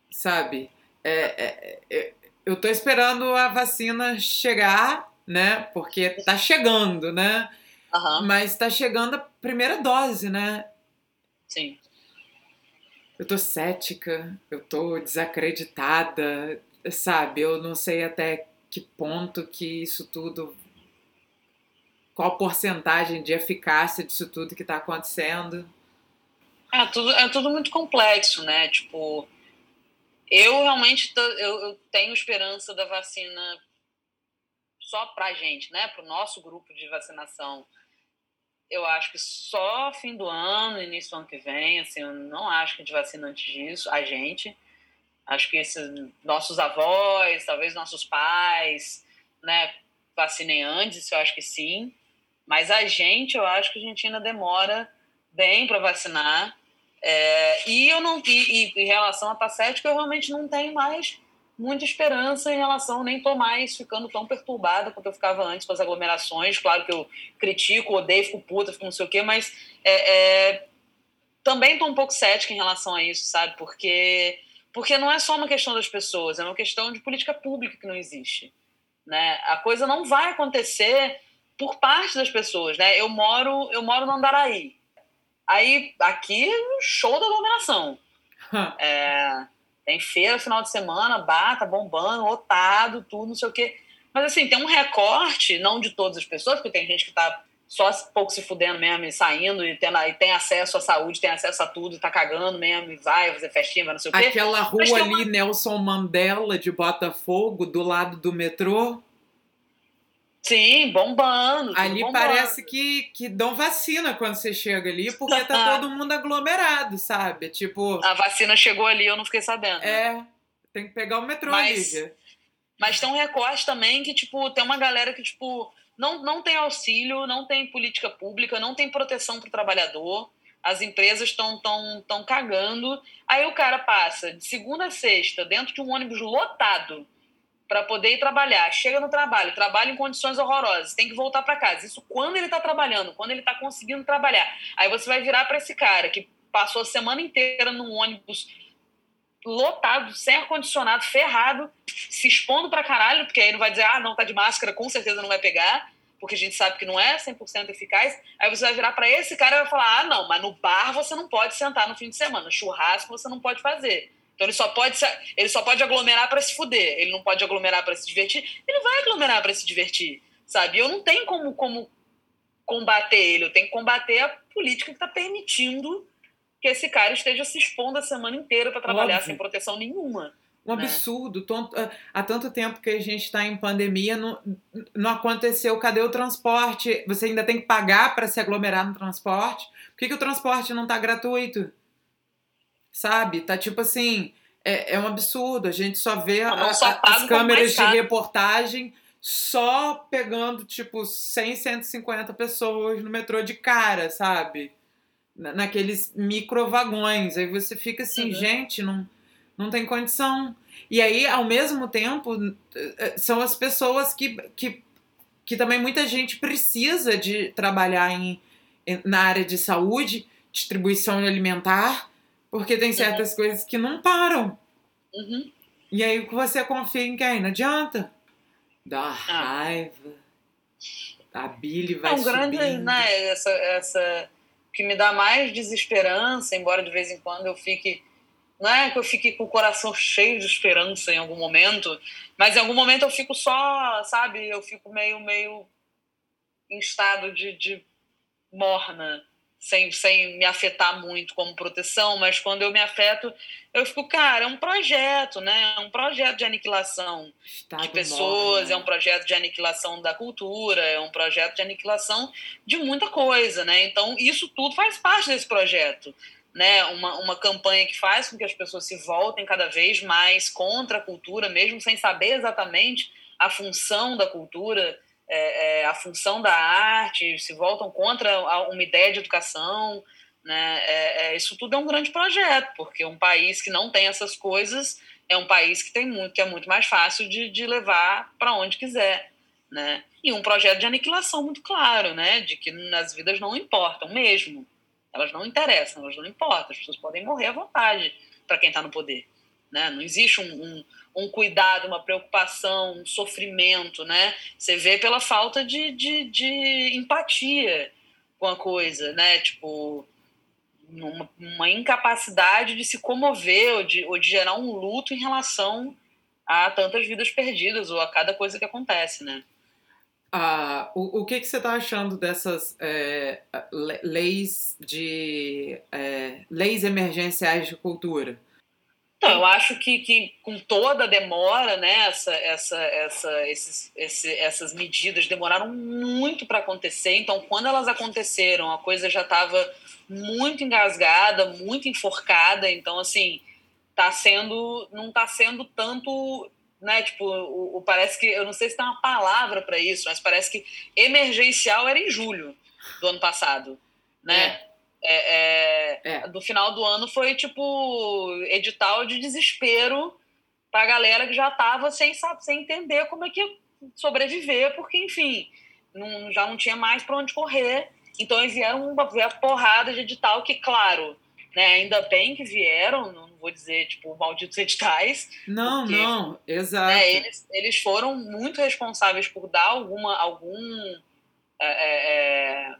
Sabe? é, é, é, eu tô esperando a vacina chegar, né? Porque tá chegando, né? Uhum. Mas tá chegando a primeira dose, né? Sim. Eu tô cética, eu tô desacreditada, sabe? Eu não sei até que ponto que isso tudo. Qual a porcentagem de eficácia disso tudo que está acontecendo? É tudo, é tudo muito complexo, né? Tipo, eu realmente tô, eu, eu tenho esperança da vacina só pra gente, né? Pro nosso grupo de vacinação. Eu acho que só fim do ano, início do ano que vem, assim, eu não acho que a gente vacina antes disso, a gente. Acho que esses nossos avós, talvez nossos pais, né, vacinem antes, eu acho que sim. Mas a gente, eu acho que a gente ainda demora bem para vacinar. É, e eu não e, e, em relação à pacética, eu realmente não tenho mais muita esperança em relação, nem tô mais ficando tão perturbada quanto eu ficava antes com as aglomerações. Claro que eu critico, odeio, fico puta, fico não sei o quê, mas é, é, também tô um pouco cética em relação a isso, sabe? Porque porque não é só uma questão das pessoas, é uma questão de política pública que não existe. Né? A coisa não vai acontecer por parte das pessoas. Né? Eu moro eu moro no Andaraí. Aí, aqui, show da aglomeração. <laughs> é, tem feira final de semana, bata, bombando, lotado, tudo, não sei o quê. Mas, assim, tem um recorte, não de todas as pessoas, porque tem gente que está só pouco se fudendo mesmo e saindo e, tendo, e tem acesso à saúde, tem acesso a tudo, e tá cagando mesmo, e vai fazer festinha, vai não sei o quê. Aquela rua ali, uma... Nelson Mandela de Botafogo, do lado do metrô. Sim, bombando. Ali bombando. parece que, que dão vacina quando você chega ali, porque tá <laughs> todo mundo aglomerado, sabe? Tipo. A vacina chegou ali, eu não fiquei sabendo. É, tem que pegar o metrô, mas, Mas tem um recorte também que, tipo, tem uma galera que, tipo não, não tem auxílio, não tem política pública, não tem proteção para o trabalhador. As empresas estão tão, tão cagando. Aí o cara passa de segunda a sexta dentro de um ônibus lotado para poder ir trabalhar. Chega no trabalho, trabalha em condições horrorosas, tem que voltar para casa. Isso quando ele está trabalhando, quando ele está conseguindo trabalhar. Aí você vai virar para esse cara que passou a semana inteira num ônibus lotado, sem ar-condicionado, ferrado, se expondo pra caralho, porque aí não vai dizer, ah, não, tá de máscara, com certeza não vai pegar, porque a gente sabe que não é 100% eficaz. Aí você vai virar para esse cara e vai falar, ah, não, mas no bar você não pode sentar no fim de semana, churrasco você não pode fazer. Então ele só pode ele só pode aglomerar para se fuder, ele não pode aglomerar para se divertir, ele vai aglomerar para se divertir, sabe? Eu não tenho como como combater ele, eu tenho que combater a política que está permitindo que esse cara esteja se expondo a semana inteira para trabalhar Óbvio. sem proteção nenhuma. Um né? absurdo. Né? Há tanto tempo que a gente está em pandemia, não, não aconteceu. Cadê o transporte? Você ainda tem que pagar para se aglomerar no transporte? Por que, que o transporte não está gratuito? Sabe? Tá tipo assim. É, é um absurdo. A gente só vê a, a, as câmeras de reportagem só pegando, tipo, 100, 150 pessoas no metrô de cara, sabe? naqueles micro vagões. Aí você fica assim, uhum. gente, não, não tem condição. E aí, ao mesmo tempo, eh, são as pessoas que, que, que também muita gente precisa de trabalhar em, na área de saúde, distribuição alimentar, porque tem certas uhum. coisas que não param. Uhum. E aí você confia em quem? Não adianta. Dá ah. raiva. A Billy vai é um grande, né, essa, essa que me dá mais desesperança, embora de vez em quando eu fique. Não é que eu fique com o coração cheio de esperança em algum momento, mas em algum momento eu fico só, sabe? Eu fico meio, meio em estado de, de morna sem, sem me afetar muito como proteção, mas quando eu me afeto, eu fico, cara, é um projeto, né? É um projeto de aniquilação Estado de pessoas, é um projeto de aniquilação da cultura, é um projeto de aniquilação de muita coisa, né? Então, isso tudo faz parte desse projeto. Né, uma, uma campanha que faz com que as pessoas se voltem cada vez mais contra a cultura, mesmo sem saber exatamente a função da cultura, é, é, a função da arte, se voltam contra uma ideia de educação. Né? É, é, isso tudo é um grande projeto, porque um país que não tem essas coisas é um país que tem muito, que é muito mais fácil de, de levar para onde quiser. Né? E um projeto de aniquilação muito claro, né? de que as vidas não importam mesmo. Elas não interessam, elas não importam. As pessoas podem morrer à vontade para quem está no poder. né? Não existe um, um, um, cuidado, uma preocupação, um sofrimento, né? Você vê pela falta de, de, de empatia com a coisa, né? Tipo, uma, uma, incapacidade de se comover ou de, ou de gerar um luto em relação a tantas vidas perdidas ou a cada coisa que acontece, né? Ah, o, o que, que você está achando dessas é, leis de é, leis emergenciais de cultura? Então, eu acho que, que com toda a demora, né, essa, essa, essa, esses, esse, essas medidas demoraram muito para acontecer. Então, quando elas aconteceram, a coisa já estava muito engasgada, muito enforcada. Então, assim, tá sendo, não está sendo tanto né? Tipo, o, o, parece que eu não sei se tem uma palavra para isso, mas parece que emergencial era em julho do ano passado, né? É. É, é, é. do final do ano foi tipo edital de desespero para a galera que já estava sem, sem entender como é que sobreviver, porque, enfim, não, já não tinha mais para onde correr. Então, eles vieram uma, uma porrada de edital que, claro, né, ainda bem que vieram, não vou dizer, tipo, malditos editais. Não, porque, não, exato. Né, eles, eles foram muito responsáveis por dar alguma, algum. É, é, é,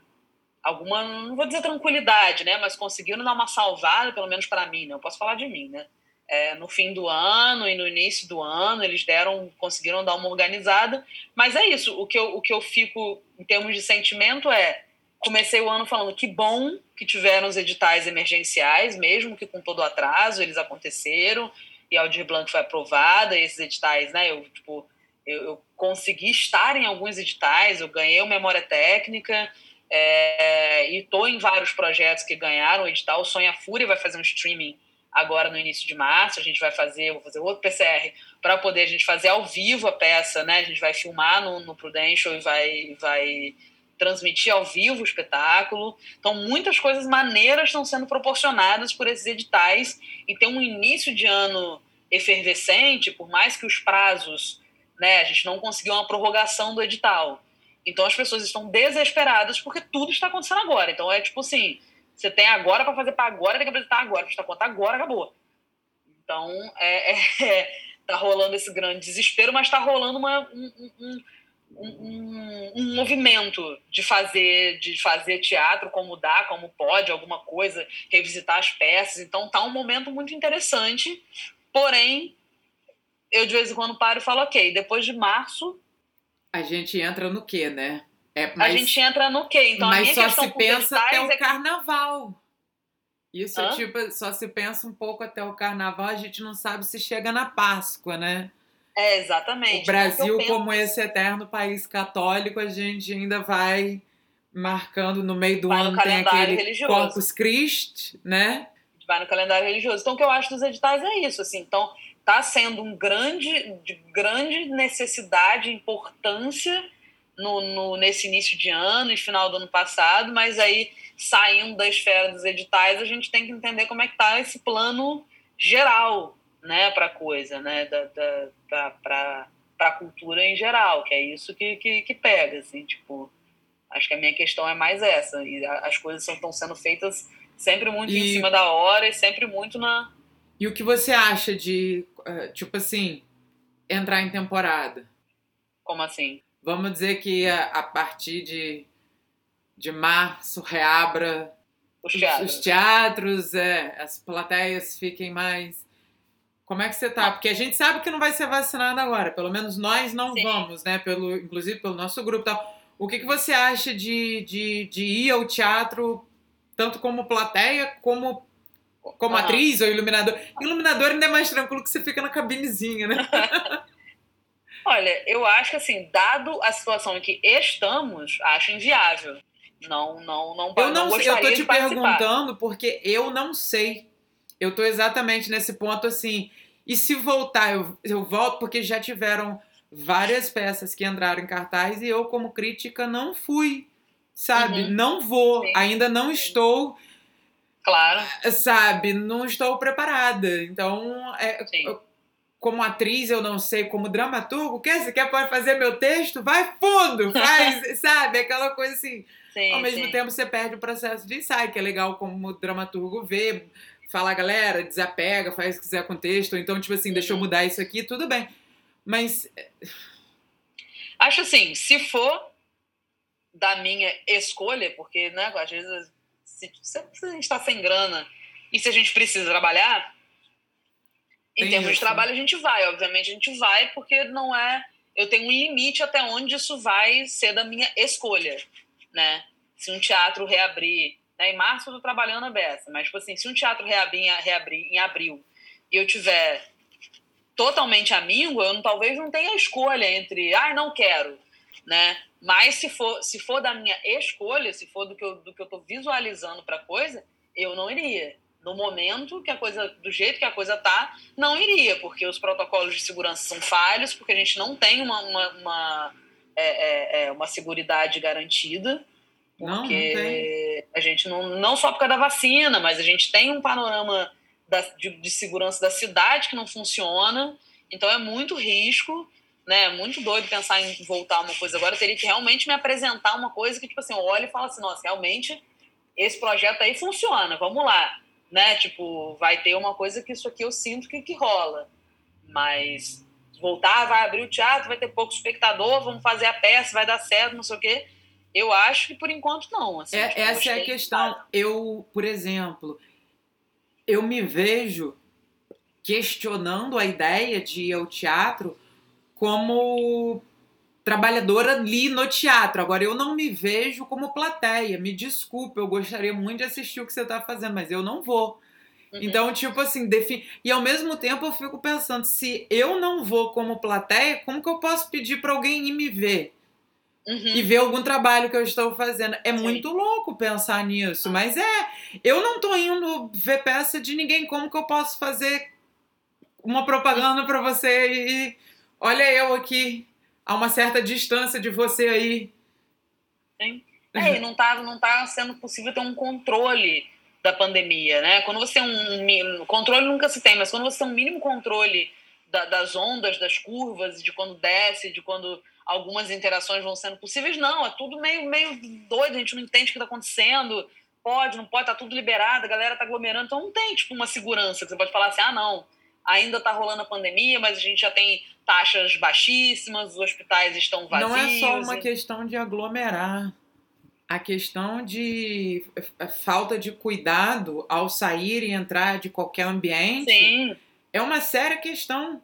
alguma, não vou dizer tranquilidade, né? Mas conseguiram dar uma salvada, pelo menos para mim, né? Eu posso falar de mim, né? É, no fim do ano e no início do ano eles deram, conseguiram dar uma organizada. Mas é isso. O que eu, o que eu fico em termos de sentimento é comecei o ano falando que bom que tiveram os editais emergenciais, mesmo que com todo o atraso, eles aconteceram e a Aldir Blanc foi aprovada, esses editais, né, eu, tipo, eu, eu, consegui estar em alguns editais, eu ganhei o Memória Técnica, é, e estou em vários projetos que ganharam o edital, Sonha Fúria vai fazer um streaming agora no início de março, a gente vai fazer, vou fazer outro PCR, para poder a gente fazer ao vivo a peça, né, a gente vai filmar no, no Prudential e vai... vai transmitir ao vivo o espetáculo. Então, muitas coisas maneiras estão sendo proporcionadas por esses editais e tem um início de ano efervescente, por mais que os prazos, né, a gente não conseguiu uma prorrogação do edital. Então, as pessoas estão desesperadas porque tudo está acontecendo agora. Então, é tipo assim, você tem agora para fazer para agora, tem que apresentar agora, está conta agora, acabou. Então, é, <laughs> é, tá rolando esse grande desespero, mas está rolando uma, um, um um, um, movimento de fazer de fazer teatro como dá, como pode, alguma coisa, revisitar as peças. Então tá um momento muito interessante. Porém, eu de vez em quando paro e falo, ok, depois de março. A gente entra no quê, né? É, mas, a gente entra no quê? Então, mas só se pensa até o é carnaval. Isso, Hã? tipo, só se pensa um pouco até o carnaval, a gente não sabe se chega na Páscoa, né? É, exatamente. O Brasil, penso... como esse eterno país católico, a gente ainda vai marcando no meio do vai ano tem aquele religioso. Corpus Christi, né? Vai no calendário religioso. Então, o que eu acho dos editais é isso, assim. Então, está sendo um grande, de grande necessidade, importância no, no, nesse início de ano e final do ano passado, mas aí, saindo da esfera dos editais, a gente tem que entender como é que está esse plano geral, né, para a coisa, né, da, da, para a cultura em geral, que é isso que, que, que, pega, assim, tipo, acho que a minha questão é mais essa, e as coisas estão sendo feitas sempre muito e... em cima da hora e sempre muito na... E o que você acha de, tipo assim, entrar em temporada? Como assim? Vamos dizer que a, a partir de, de março reabra os teatros, os teatros é, as plateias fiquem mais como é que você tá? Porque a gente sabe que não vai ser vacinado agora, pelo menos nós não Sim. vamos, né? Pelo, inclusive pelo nosso grupo e tal. O que, que você acha de, de, de ir ao teatro, tanto como plateia, como, como atriz ou iluminador? Iluminador ainda é mais tranquilo que você fica na cabinezinha, né? <laughs> Olha, eu acho que assim, dado a situação em que estamos, acho inviável. Não, não, não, eu não, não Eu tô te perguntando porque eu não sei eu tô exatamente nesse ponto assim. E se voltar, eu, eu volto porque já tiveram várias peças que entraram em cartaz e eu, como crítica, não fui. Sabe? Uhum. Não vou, Sim. ainda não estou. Claro. Sabe? Não estou preparada. Então, é, eu, como atriz, eu não sei, como dramaturgo, quer, você quer pode fazer meu texto? Vai fundo, faz, <laughs> sabe? Aquela coisa assim. Sim, Ao mesmo sim. tempo, você perde o processo de ensaio, que é legal como dramaturgo ver falar, galera, desapega, faz o que quiser com o texto, então, tipo assim, deixa eu mudar isso aqui, tudo bem. Mas. É, Acho assim, se for da minha escolha, porque, né, às vezes, se, se a gente está sem grana e se a gente precisa trabalhar, em Tem termos isso. de trabalho, a gente vai. Obviamente, a gente vai, porque não é. Eu tenho um limite até onde isso vai ser da minha escolha, né? Se um teatro reabrir. Né? Em março eu tô trabalhando a beça, mas, tipo assim, se um teatro reabrir, reabrir em abril e eu tiver totalmente amigo, eu não, talvez não tenha escolha entre, ah, não quero, né? Mas se for, se for da minha escolha, se for do que eu, do que eu tô visualizando para coisa, eu não iria. No momento que a coisa, do jeito que a coisa tá, não iria, porque os protocolos de segurança são falhos, porque a gente não tem uma, uma, uma, é, é, é uma seguridade garantida. Porque não, não tem. a gente não, não só por causa da vacina, mas a gente tem um panorama da, de, de, segurança da cidade que não funciona. Então é muito risco, né? Muito doido pensar em voltar uma coisa agora. Eu teria que realmente me apresentar uma coisa que, tipo assim, eu olho e falo assim, nossa, realmente esse projeto aí funciona, vamos lá. Né? Tipo, vai ter uma coisa que isso aqui eu sinto que, que rola. Mas voltar, vai abrir o teatro, vai ter pouco espectador, vamos fazer a peça, vai dar certo, não sei o quê. Eu acho que por enquanto não. Assim, é, tipo, essa é a questão. Eu, por exemplo, eu me vejo questionando a ideia de ir ao teatro como trabalhadora ali no teatro. Agora, eu não me vejo como plateia. Me desculpe, eu gostaria muito de assistir o que você está fazendo, mas eu não vou. Uhum. Então, tipo assim, define... e ao mesmo tempo eu fico pensando, se eu não vou como plateia, como que eu posso pedir para alguém ir me ver? Uhum. e ver algum trabalho que eu estou fazendo. É Sim. muito louco pensar nisso, mas é. Eu não tô indo ver peça de ninguém. Como que eu posso fazer uma propaganda para você e olha eu aqui a uma certa distância de você aí? Sim. É, não tá, não tá sendo possível ter um controle da pandemia, né? Quando você tem um controle nunca se tem, mas quando você tem um mínimo controle da, das ondas, das curvas, de quando desce, de quando algumas interações vão sendo possíveis. Não, é tudo meio, meio doido, a gente não entende o que está acontecendo. Pode, não pode, tá tudo liberado, a galera tá aglomerando. Então não tem, tipo, uma segurança que você pode falar assim, ah, não, ainda tá rolando a pandemia, mas a gente já tem taxas baixíssimas, os hospitais estão vazios. Não é só uma questão de aglomerar. A questão de é, falta de cuidado ao sair e entrar de qualquer ambiente Sim. é uma séria questão.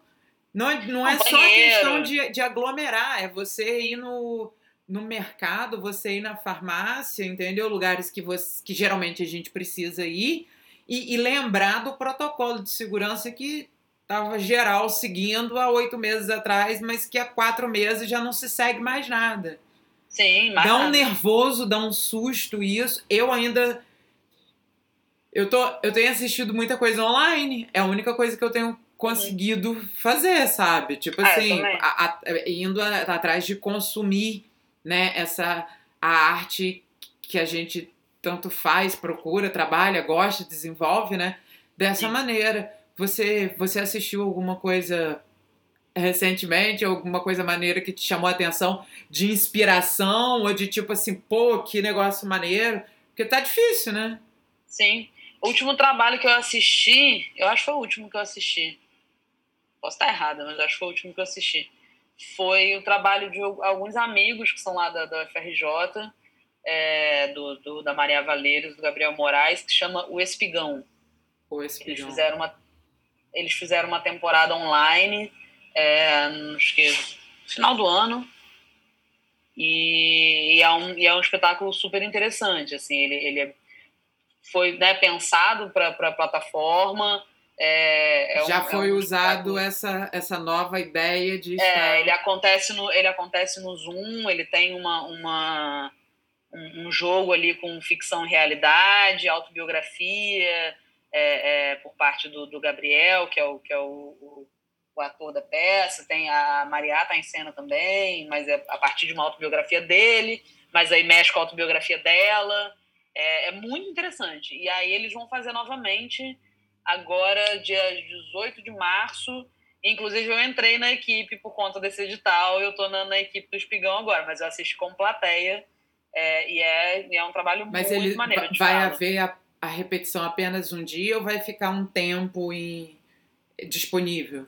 Não, é, não é só questão de, de aglomerar, é você ir no, no mercado, você ir na farmácia, entendeu? Lugares que, você, que geralmente a gente precisa ir e, e lembrar do protocolo de segurança que estava geral seguindo há oito meses atrás, mas que há quatro meses já não se segue mais nada. Sim, mas... Dá um nervoso, dá um susto isso. Eu ainda. Eu, tô, eu tenho assistido muita coisa online. É a única coisa que eu tenho conseguido fazer, sabe? Tipo é, assim, a, a, indo a, atrás de consumir, né, essa a arte que a gente tanto faz, procura, trabalha, gosta, desenvolve, né? Dessa Sim. maneira. Você você assistiu alguma coisa recentemente, alguma coisa maneira que te chamou a atenção de inspiração ou de tipo assim, pô, que negócio maneiro? Porque tá difícil, né? Sim. O último trabalho que eu assisti, eu acho que foi o último que eu assisti, Posso estar errada, mas acho que foi o último que eu assisti. Foi o trabalho de alguns amigos que são lá da, da FRJ, é, do, do, da Maria Valeiros, do Gabriel Moraes, que chama O Espigão. O Espigão. Eles fizeram uma, eles fizeram uma temporada online, é, acho que final do ano, e, e, é um, e é um espetáculo super interessante. Assim, ele, ele é, foi né, pensado para a plataforma, é, é Já um, foi é um usado essa, essa nova ideia de. É, estar... ele acontece no ele acontece no Zoom. Ele tem uma, uma um, um jogo ali com ficção e realidade, autobiografia é, é, por parte do, do, Gabriel, que é o que é o, o, o ator da peça. Tem a Maria tá em cena também, mas é a partir de uma autobiografia dele. Mas aí mexe com a autobiografia dela. É, é muito interessante. E aí eles vão fazer novamente agora, dia 18 de março. Inclusive, eu entrei na equipe por conta desse edital. Eu estou na, na, equipe do Espigão agora, mas eu assisto com plateia. É, e, é, e é um trabalho mas muito ele maneiro. Vai haver a a repetição apenas um dia ou vai ficar um tempo em... disponível?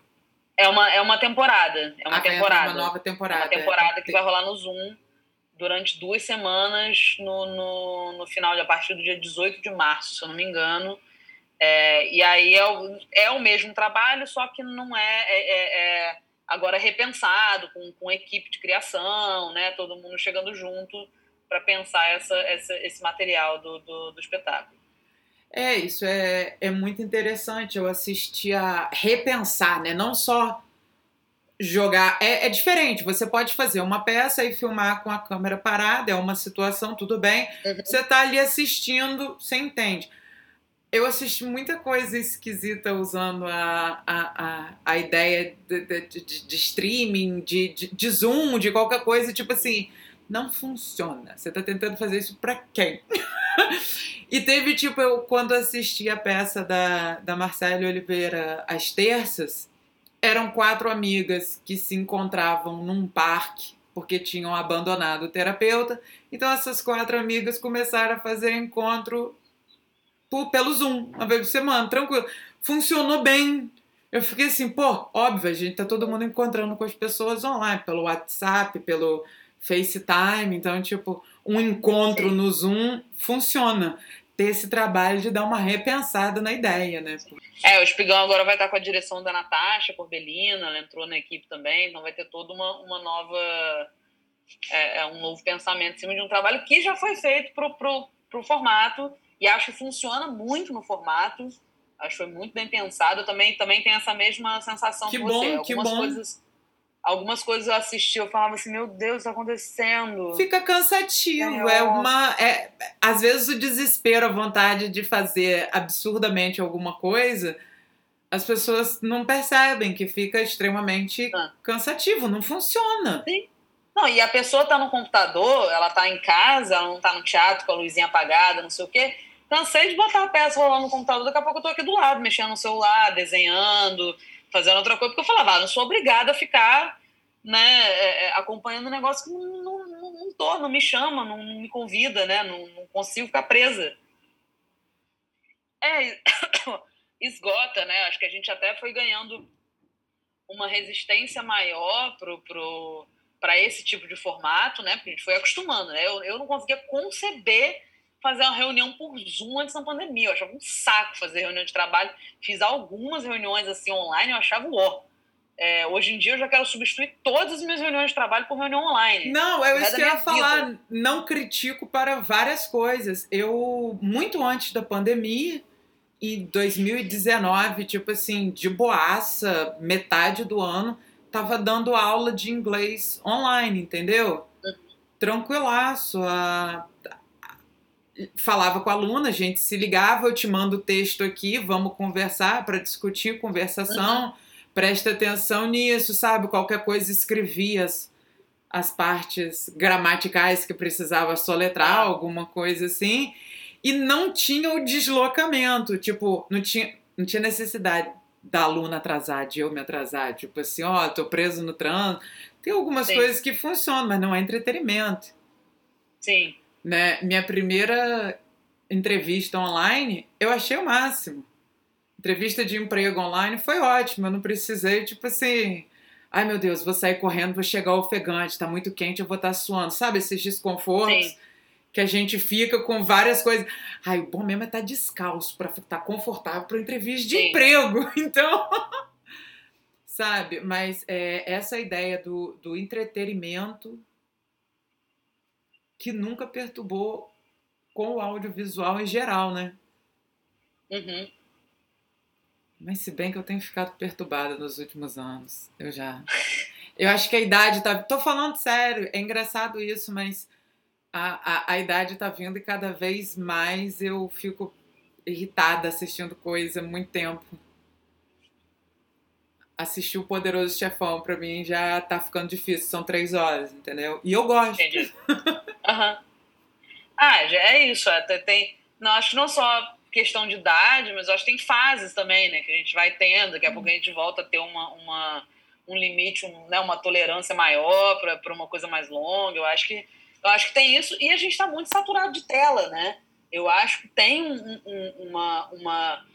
É uma, é uma temporada. É uma ah, temporada. É uma nova temporada. É uma temporada que vai rolar no Zoom durante duas semanas no, no, no final, a partir do dia 18 de março, se eu não me engano. É, e aí é o, é o mesmo trabalho, só que não é, é, é, é agora repensado, com, com equipe de criação, né? Todo mundo chegando junto para pensar essa, essa, esse material do, do, do espetáculo. É, isso é, é muito interessante. Eu assisti a repensar, né? Não só jogar. É, é diferente. Você pode fazer uma peça e filmar com a câmera parada, é uma situação, tudo bem. Uhum. Você tá ali assistindo, você entende. Eu assisti muita coisa esquisita usando a, a, a, a ideia de, de, de, de streaming, de, de, de Zoom, de qualquer coisa, tipo assim não funciona. Você tá tentando fazer isso pra quem? <laughs> e teve, tipo, eu quando assisti a peça da, da Marcela Oliveira às terças, eram quatro amigas que se encontravam num parque porque tinham abandonado o terapeuta. Então essas quatro amigas começaram a fazer encontro por, pelo Zoom, uma vez por semana, tranquilo. Funcionou bem. Eu fiquei assim, pô, óbvio, a gente tá todo mundo encontrando com as pessoas online, pelo WhatsApp, pelo FaceTime, então, tipo, um encontro Sim. no Zoom funciona. Ter esse trabalho de dar uma repensada na ideia, né? É, o Espigão agora vai estar com a direção da Natasha Corbelina, ela entrou na equipe também, então vai ter toda uma, uma nova. É, é um novo pensamento em cima de um trabalho que já foi feito pro, pro, pro formato e acho que funciona muito no formato. Acho que foi muito bem pensado. Eu também, também tem essa mesma sensação que com bom, você. Algumas que bom. coisas algumas coisas eu assisti, eu falava assim, meu Deus, está acontecendo. Fica cansativo, é, é uma. É, às vezes o desespero, a vontade de fazer absurdamente alguma coisa, as pessoas não percebem que fica extremamente ah. cansativo, não funciona. Sim. Não, e a pessoa tá no computador, ela tá em casa, ela não tá no teatro com a luzinha apagada, não sei o quê. Cansei de botar a peça rolando no computador, daqui a pouco eu tô aqui do lado, mexendo no celular, desenhando, fazendo outra coisa, porque eu falava, ah, não sou obrigada a ficar né, é, é acompanhando um negócio que não, não, não, não tô, não me chama, não, não me convida, né, não, não, consigo ficar presa. É, <coughs> esgota, né, acho que a gente até foi ganhando uma resistência maior pro, pro, para esse tipo de formato, né, porque a gente foi acostumando, né, eu, eu não conseguia conceber fazer uma reunião por Zoom antes da pandemia. Eu achava um saco fazer reunião de trabalho. Fiz algumas reuniões assim online, eu achava o ó. É, hoje em dia eu já quero substituir todas as minhas reuniões de trabalho por reunião online. Não, é isso que eu ia falar. Não critico para várias coisas. Eu, muito antes da pandemia, em 2019, tipo assim, de boaça, metade do ano, tava dando aula de inglês online, entendeu? Uhum. Tranquilaço. A, falava com a aluna, a gente se ligava, eu te mando o texto aqui, vamos conversar para discutir conversação. Uhum. Presta atenção nisso, sabe? Qualquer coisa escrevia as, as partes gramaticais que precisava soletrar, alguma coisa assim. E não tinha o deslocamento, tipo, não tinha, não tinha necessidade da aluna atrasar, de eu me atrasar. Tipo assim, ó, oh, tô preso no trânsito. Tem algumas Sim. coisas que funcionam, mas não é entretenimento. Sim. Né? Minha primeira entrevista online, eu achei o máximo. Entrevista de emprego online foi ótima, eu não precisei, tipo assim, ai meu Deus, vou sair correndo, vou chegar ofegante, tá muito quente, eu vou estar tá suando, sabe? Esses desconfortos Sim. que a gente fica com várias coisas. Ai, o bom mesmo é estar tá descalço para estar tá confortável para entrevista de Sim. emprego. <laughs> Então, sabe? Mas é, essa ideia do, do entretenimento que nunca perturbou com o audiovisual em geral, né? Uhum. Mas se bem que eu tenho ficado perturbada nos últimos anos. Eu já. <laughs> Eu acho que a idade tá. Tô falando sério, é engraçado isso, mas a, a, a idade tá vindo e cada vez mais eu fico irritada assistindo coisa há muito tempo assistir o Poderoso Chefão pra mim já tá ficando difícil, são três horas, entendeu? E eu gosto. Entendi. <laughs> Uhum. Ah, é isso. É, tem, não, acho que não só questão de idade, mas acho que tem fases também, né? Que a gente vai tendo, daqui a pouco a gente volta a ter uma, uma, um limite, um, né, uma tolerância maior para uma coisa mais longa. Eu acho que eu acho que tem isso. E a gente está muito saturado de tela, né? Eu acho que tem um, um, uma, uma.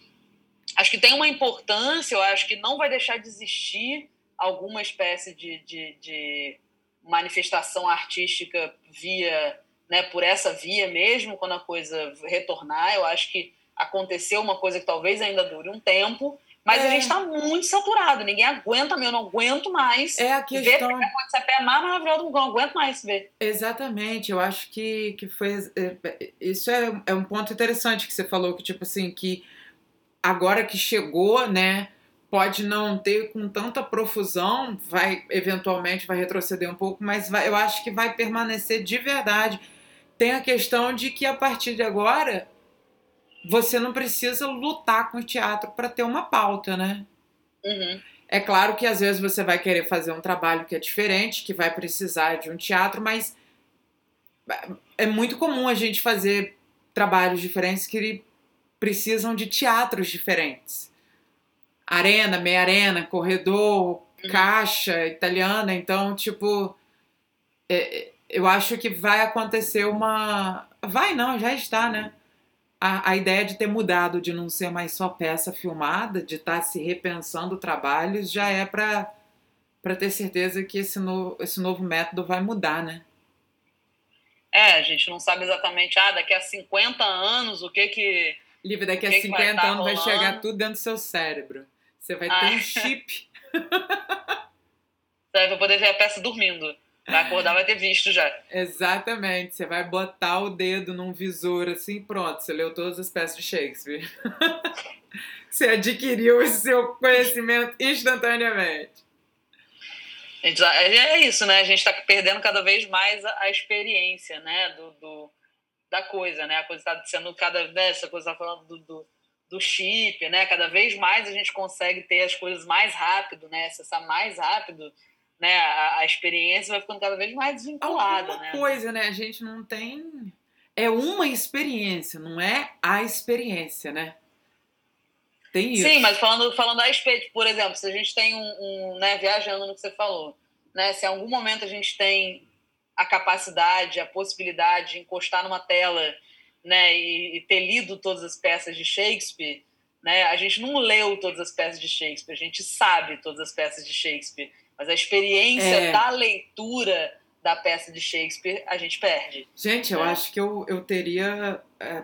Acho que tem uma importância, eu acho que não vai deixar de existir alguma espécie de, de, de manifestação artística via, né, por essa via mesmo, quando a coisa retornar. Eu acho que aconteceu uma coisa que talvez ainda dure um tempo, mas é. a gente está muito saturado, ninguém aguenta, eu não aguento mais. É a questão. Ver essa pé é mais maravilhoso, não aguento mais ver. Exatamente, eu acho que, que foi. É, isso é, é um ponto interessante que você falou, que tipo assim, que agora que chegou, né? Pode não ter com tanta profusão, vai eventualmente vai retroceder um pouco, mas vai, eu acho que vai permanecer de verdade. Tem a questão de que a partir de agora você não precisa lutar com o teatro para ter uma pauta, né? Uhum. É claro que às vezes você vai querer fazer um trabalho que é diferente, que vai precisar de um teatro, mas é muito comum a gente fazer trabalhos diferentes que precisam de teatros diferentes. Arena, meia arena, corredor, uhum. caixa, italiana, então, tipo, é, eu acho que vai acontecer uma. Vai não, já está, né? a, a ideia de ter mudado, de não ser mais só peça filmada, de estar tá se repensando trabalhos, já é para ter certeza que esse, no, esse novo método vai mudar, né? É, a gente não sabe exatamente, ah, daqui a 50 anos o que que. Livre, daqui a 50 vai tá anos vai chegar tudo dentro do seu cérebro. Você vai ah. ter um chip. <laughs> Você vai poder ver a peça dormindo. Vai acordar, vai ter visto já. Exatamente. Você vai botar o dedo num visor assim, pronto. Você leu todas as peças de Shakespeare. <laughs> você adquiriu esse seu conhecimento instantaneamente. É isso, né? A gente está perdendo cada vez mais a, experiência, né? Do, do, da coisa, né? A coisa está sendo cada vez. Essa coisa está falando do, do, do, chip, né? Cada vez mais a gente consegue ter as coisas mais rápido, né? Acessar mais rápido né, a, a, experiência vai ficando cada vez mais desvinculada. Alguma né? coisa, né? A gente não tem. É uma experiência, não é a experiência, né? Tem isso. Sim, mas falando, falando a respeito, por exemplo, se a gente tem um, um né, viajando no que você falou, né? Se em algum momento a gente tem a capacidade, a possibilidade de encostar numa tela, né, e, e ter lido todas as peças de Shakespeare, né? A gente não leu todas as peças de Shakespeare, a gente sabe todas as peças de Shakespeare. Mas a experiência é. da leitura da peça de Shakespeare a gente perde. Gente, eu é. acho que eu, eu teria é,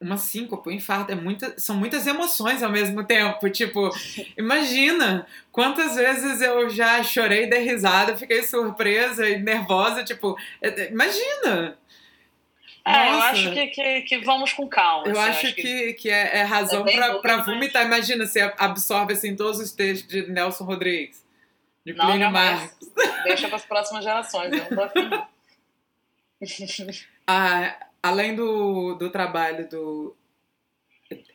uma síncope, um infarto. É muita, são muitas emoções ao mesmo tempo. Tipo, <laughs> imagina quantas vezes eu já chorei, dei risada, fiquei surpresa e nervosa. Tipo, é, é, imagina! É, eu acho que, que, que, vamos com calma. Eu assim, acho, que, que, que é, é razão é para vomitar. Imagina, você absorve assim, todos os textos de Nelson Rodrigues. De não, Plínio Marcos. Deixa para as próximas gerações, eu não tô ah, Além do, do trabalho do.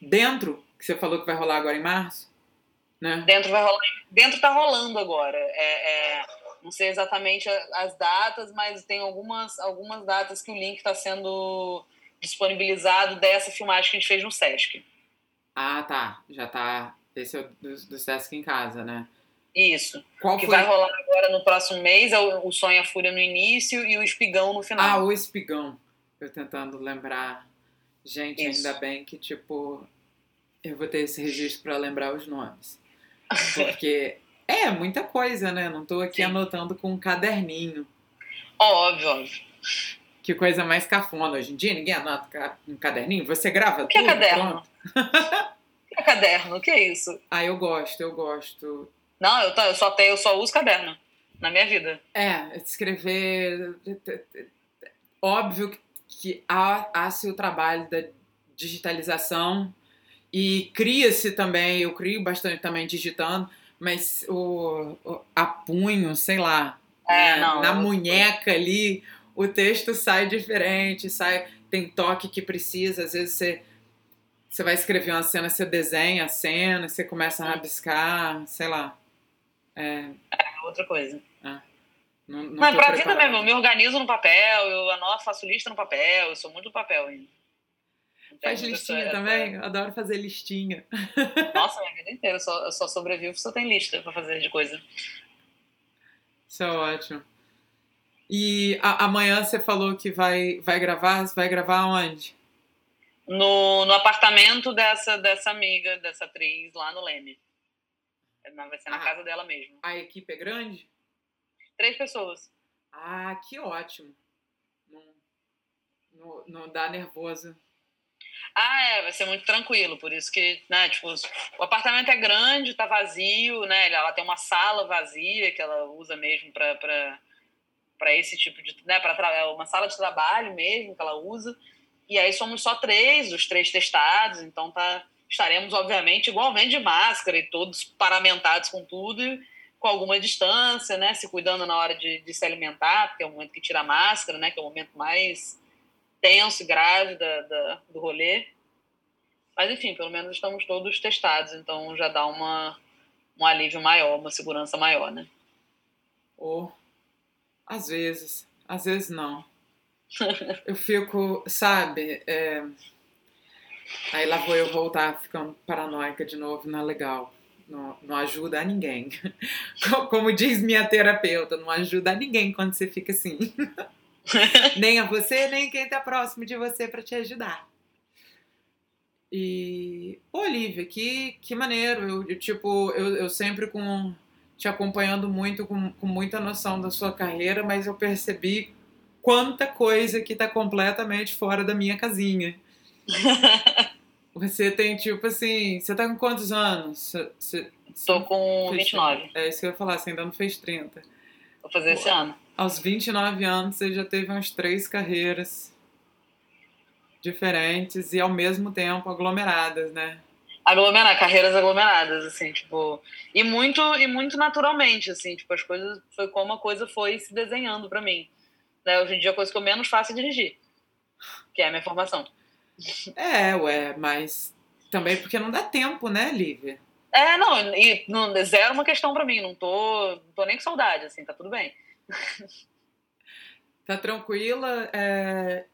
Dentro, que você falou que vai rolar agora em março, né? Dentro vai rolar. Dentro tá rolando agora. É, é, não sei exatamente as datas, mas tem algumas, algumas datas que o link está sendo disponibilizado dessa filmagem que a gente fez no Sesc. Ah, tá. Já tá. Esse é o do, do Sesc em casa, né? Isso. Qual que foi? vai rolar agora no próximo mês é o, o Sonho a Fúria no início e o Espigão no final. Ah, o Espigão. Eu tentando lembrar. Gente, Isso. ainda bem que, tipo, eu vou ter esse registro para lembrar os nomes. <laughs> Porque é muita coisa, né? Não tô aqui Sim. anotando com um caderninho. Óbvio, óbvio. Que coisa mais cafona hoje em dia, ninguém anota um caderninho. Você grava o que é tudo? É caderno? o <laughs> que é caderno? O que é isso? Ah, eu gosto, eu gosto. Não, eu, eu, só, tenho, eu só uso caderno na minha vida. É, escrever. Óbvio que há, há-se o trabalho da digitalização e cria-se também, eu crio bastante também digitando, mas o, o a punho, sei lá, é, né, não, na munheca ali, o texto sai diferente, sai tem toque que precisa, às vezes você você vai escrever uma cena, você desenha a cena, você começa a rabiscar, sei lá. É, é outra coisa. É. Não, não Mas pra vida mesmo, eu me organizo no papel, eu anoto, faço lista no papel, eu sou muito do papel ainda. Faz listinha também? Eu adoro fazer listinha. Nossa, minha vida inteira. Eu só, eu só sobrevivo se eu tenho lista pra fazer de coisa. Isso é ótimo. E a, amanhã você falou que vai, vai gravar? Vai gravar onde? No, no apartamento dessa, dessa amiga, dessa atriz lá no Leme. Vai ser na ah, casa dela mesmo. A equipe é grande? Três pessoas. Ah, que ótimo. Não, não, não dá nervoso. Ah, é, vai ser muito tranquilo, por isso que, né, tipo, o apartamento é grande, tá vazio, né, ela tem uma sala vazia que ela usa mesmo para para esse tipo de, né, para é uma sala de trabalho mesmo que ela usa. E aí somos só três, os três testados, então tá estaremos obviamente igualmente de máscara e todos paramentados com tudo, com alguma distância, né, se cuidando na hora de, de se alimentar, porque é o momento que tira a máscara, né, que é o momento mais tenso e grave da, da, do rolê. Mas, enfim, pelo menos estamos todos testados, então já dá uma, um alívio maior, uma segurança maior, né? Ou, às vezes, às vezes não. <laughs> eu fico, sabe, é... aí lá vou eu voltar ficando paranoica de novo, não é legal. Não, não ajuda a ninguém. <laughs> Como diz minha terapeuta, não ajuda a ninguém quando você fica assim. <laughs> <laughs> nem a você, nem quem está próximo de você para te ajudar. E, Olivia, que, que maneiro. Eu, eu tipo, eu, eu sempre com te acompanhando muito, com, com muita noção da sua carreira, mas eu percebi quanta coisa que está completamente fora da minha casinha. <laughs> Você tem, tipo assim, você tá com quantos anos? Você, Tô com 29. É isso que eu ia falar, você ainda não fez 30. Vou fazer esse ano aos 29 anos você já teve umas três carreiras diferentes e ao mesmo tempo aglomeradas, né? Aglomerar, carreiras aglomeradas, assim, tipo. E muito, e muito naturalmente, assim, tipo, as coisas. Foi como a coisa foi se desenhando para mim. Né? Hoje em dia a coisa que eu menos faço é dirigir, que é a minha formação. É, ué, mas também porque não dá tempo, né, Lívia? É, não, e não, zero uma questão para mim, não tô, não tô nem com saudade, assim, tá tudo bem. <laughs> tá tranquila? É...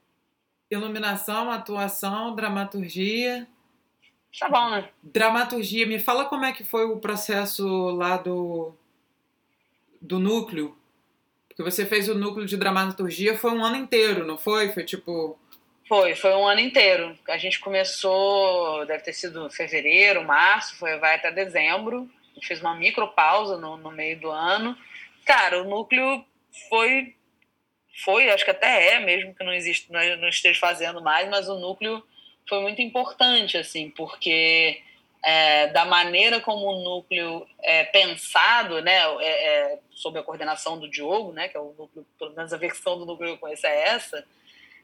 Iluminação, atuação, dramaturgia. Tá bom, né? Dramaturgia, me fala como é que foi o processo lá do, do núcleo. Porque você fez o núcleo de dramaturgia, foi um ano inteiro, não foi? Foi tipo. Foi, foi um ano inteiro. A gente começou, deve ter sido fevereiro, março, foi, vai até dezembro. A gente fez uma micropausa no, no meio do ano. Cara, o núcleo foi, foi, acho que até é, mesmo que não existe, não esteja fazendo mais, mas o núcleo foi muito importante, assim, porque é, da maneira como o núcleo é pensado, né, é, é, sob a coordenação do Diogo, né, que é o núcleo, pelo menos a versão do núcleo que eu conheço é essa,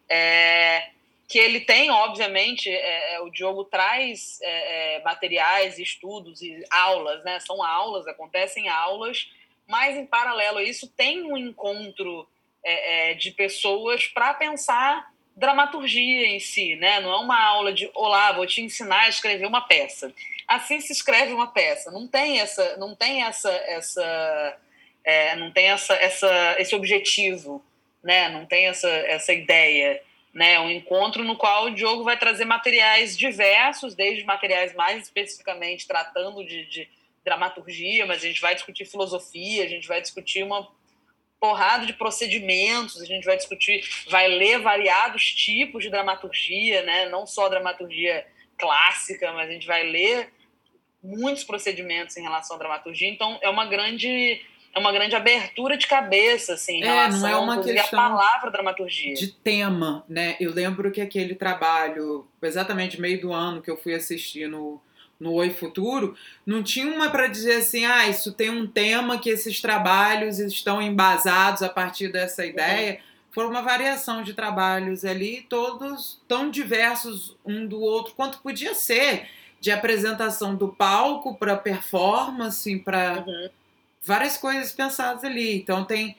é, que ele tem, obviamente, é, é o Diogo traz é, materiais, estudos e aulas, né, são aulas, acontecem aulas mas, em paralelo a isso, tem um encontro é, é, de pessoas para pensar dramaturgia em si, né? Não é uma aula de olá, vou te ensinar a escrever uma peça. Assim se escreve uma peça. Não tem essa, não tem essa, essa, é, não tem essa, essa, esse objetivo, né? Não tem essa, essa ideia, né? Um encontro no qual o Diogo vai trazer materiais diversos, desde materiais mais especificamente tratando de, de dramaturgia, mas a gente vai discutir filosofia, a gente vai discutir uma porrada de procedimentos, a gente vai discutir, vai ler variados tipos de dramaturgia, né? Não só dramaturgia clássica, mas a gente vai ler muitos procedimentos em relação à dramaturgia. Então é uma grande é uma grande abertura de cabeça, assim, em é, relação não é uma questão à palavra dramaturgia. De tema, né? Eu lembro que aquele trabalho, exatamente meio do ano que eu fui assistir no no Oi Futuro, não tinha uma para dizer assim, ah, isso tem um tema que esses trabalhos estão embasados a partir dessa ideia. Foi uma variação de trabalhos ali, todos tão diversos um do outro quanto podia ser, de apresentação do palco para performance, para uhum. Várias coisas pensadas ali. Então tem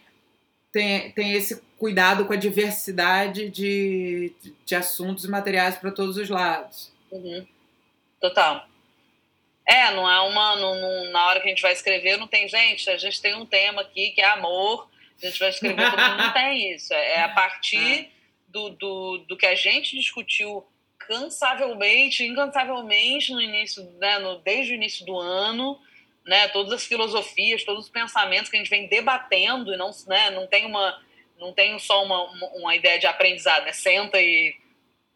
tem, tem esse cuidado com a diversidade de, de assuntos e materiais para todos os lados. Uhum. Total. É, não é uma. Não, não, na hora que a gente vai escrever, não tem, gente, a gente tem um tema aqui que é amor, a gente vai escrever, todo mundo não <laughs> tem isso. É, é a partir é. do, do, do que a gente discutiu cansavelmente, incansavelmente no início, né, no, desde o início do ano, né, todas as filosofias, todos os pensamentos que a gente vem debatendo e não, né, não tem uma não tem só uma, uma, ideia de aprendizado, né? Senta e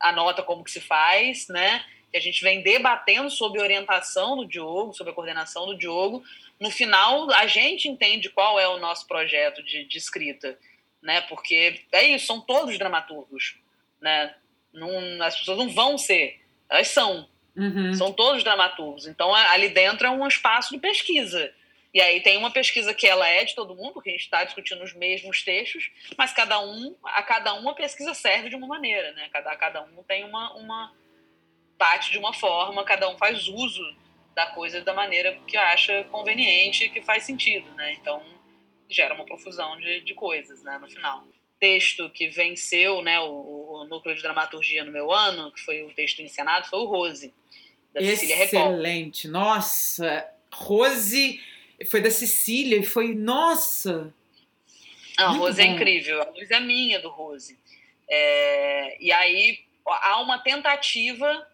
anota como que se faz, né? A gente vem debatendo sobre orientação do Diogo, sobre a coordenação do Diogo. No final, a gente entende qual é o nosso projeto de, de escrita, né? Porque é isso, são todos dramaturgos, né? Não, as pessoas não vão ser, elas são. Uhum. São todos dramaturgos. Então, ali dentro é um espaço de pesquisa. E aí tem uma pesquisa que ela é de todo mundo, porque a gente está discutindo os mesmos textos, mas cada um, a cada um a pesquisa serve de uma maneira, né? Cada, cada um tem uma, uma bate de uma forma, cada um faz uso da coisa da maneira que acha conveniente, que faz sentido, né? Então gera uma profusão de, de coisas, né? No final texto que venceu né, o, o, núcleo de dramaturgia no meu ano, que foi o texto encenado, foi o Rose, da Cecília Excelente. Nossa, Rose foi da Cecília e foi, nossa! A Rose é bom. é incrível, a luz é minha do Rose. É, e aí há uma tentativa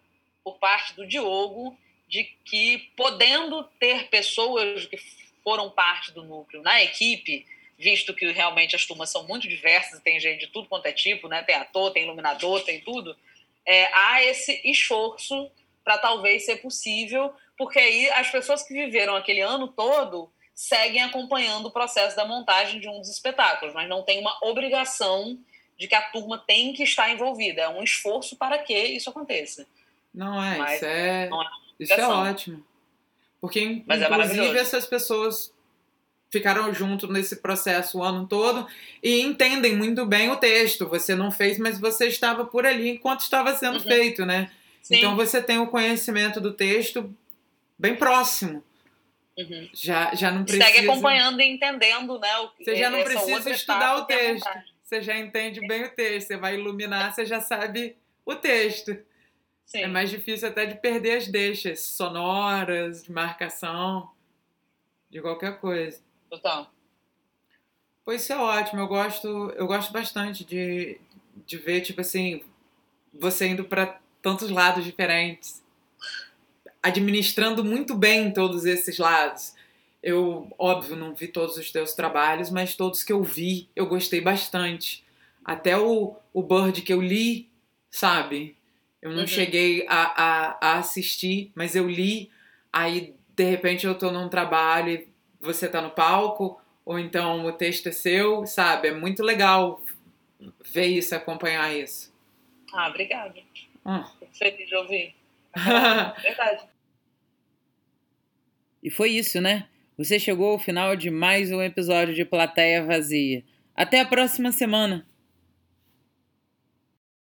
por parte do Diogo de que, podendo ter pessoas que foram parte do núcleo na equipe, visto que realmente as turmas são muito diversas, tem gente de tudo quanto é tipo, né? tem ator, tem iluminador, tem tudo, é, há esse esforço para talvez ser possível porque aí as pessoas que viveram aquele ano todo seguem acompanhando o processo da montagem de um dos espetáculos, mas não tem uma obrigação de que a turma tem que estar envolvida. É um esforço para que isso aconteça. Não é, mas isso é, é isso é ótimo. Porque, mas é inclusive, é essas pessoas ficaram junto nesse processo o ano todo e entendem muito bem o texto. Você não fez, mas você estava por ali enquanto estava sendo uhum. feito, né? Sim. Então você tem o conhecimento do texto bem próximo. Uhum. Já, já não precisa. Segue acompanhando e entendendo, né? O, você já não precisa estudar o texto. Você já entende bem o texto. Você vai iluminar, você já sabe o texto. Sim. É mais difícil até de perder as deixas sonoras, de marcação, de qualquer coisa. Total. Pois isso é ótimo. Eu gosto, eu gosto bastante de, de ver, tipo assim, você indo para tantos lados diferentes administrando muito bem todos esses lados. Eu, óbvio, não vi todos os teus trabalhos, mas todos que eu vi, eu gostei bastante. Até o, o Bird que eu li, sabe? Eu não uhum. cheguei a, a, a, assistir, mas eu li. Aí, de repente, eu tô num trabalho e você tá no palco, ou então o texto é seu, sabe? É muito legal ver isso, acompanhar isso. Ah, obrigada. Hum. Fico feliz de ouvir. <laughs> Verdade. E foi isso, né? Você chegou ao final de mais um episódio de Plateia Vazia. Até a próxima semana!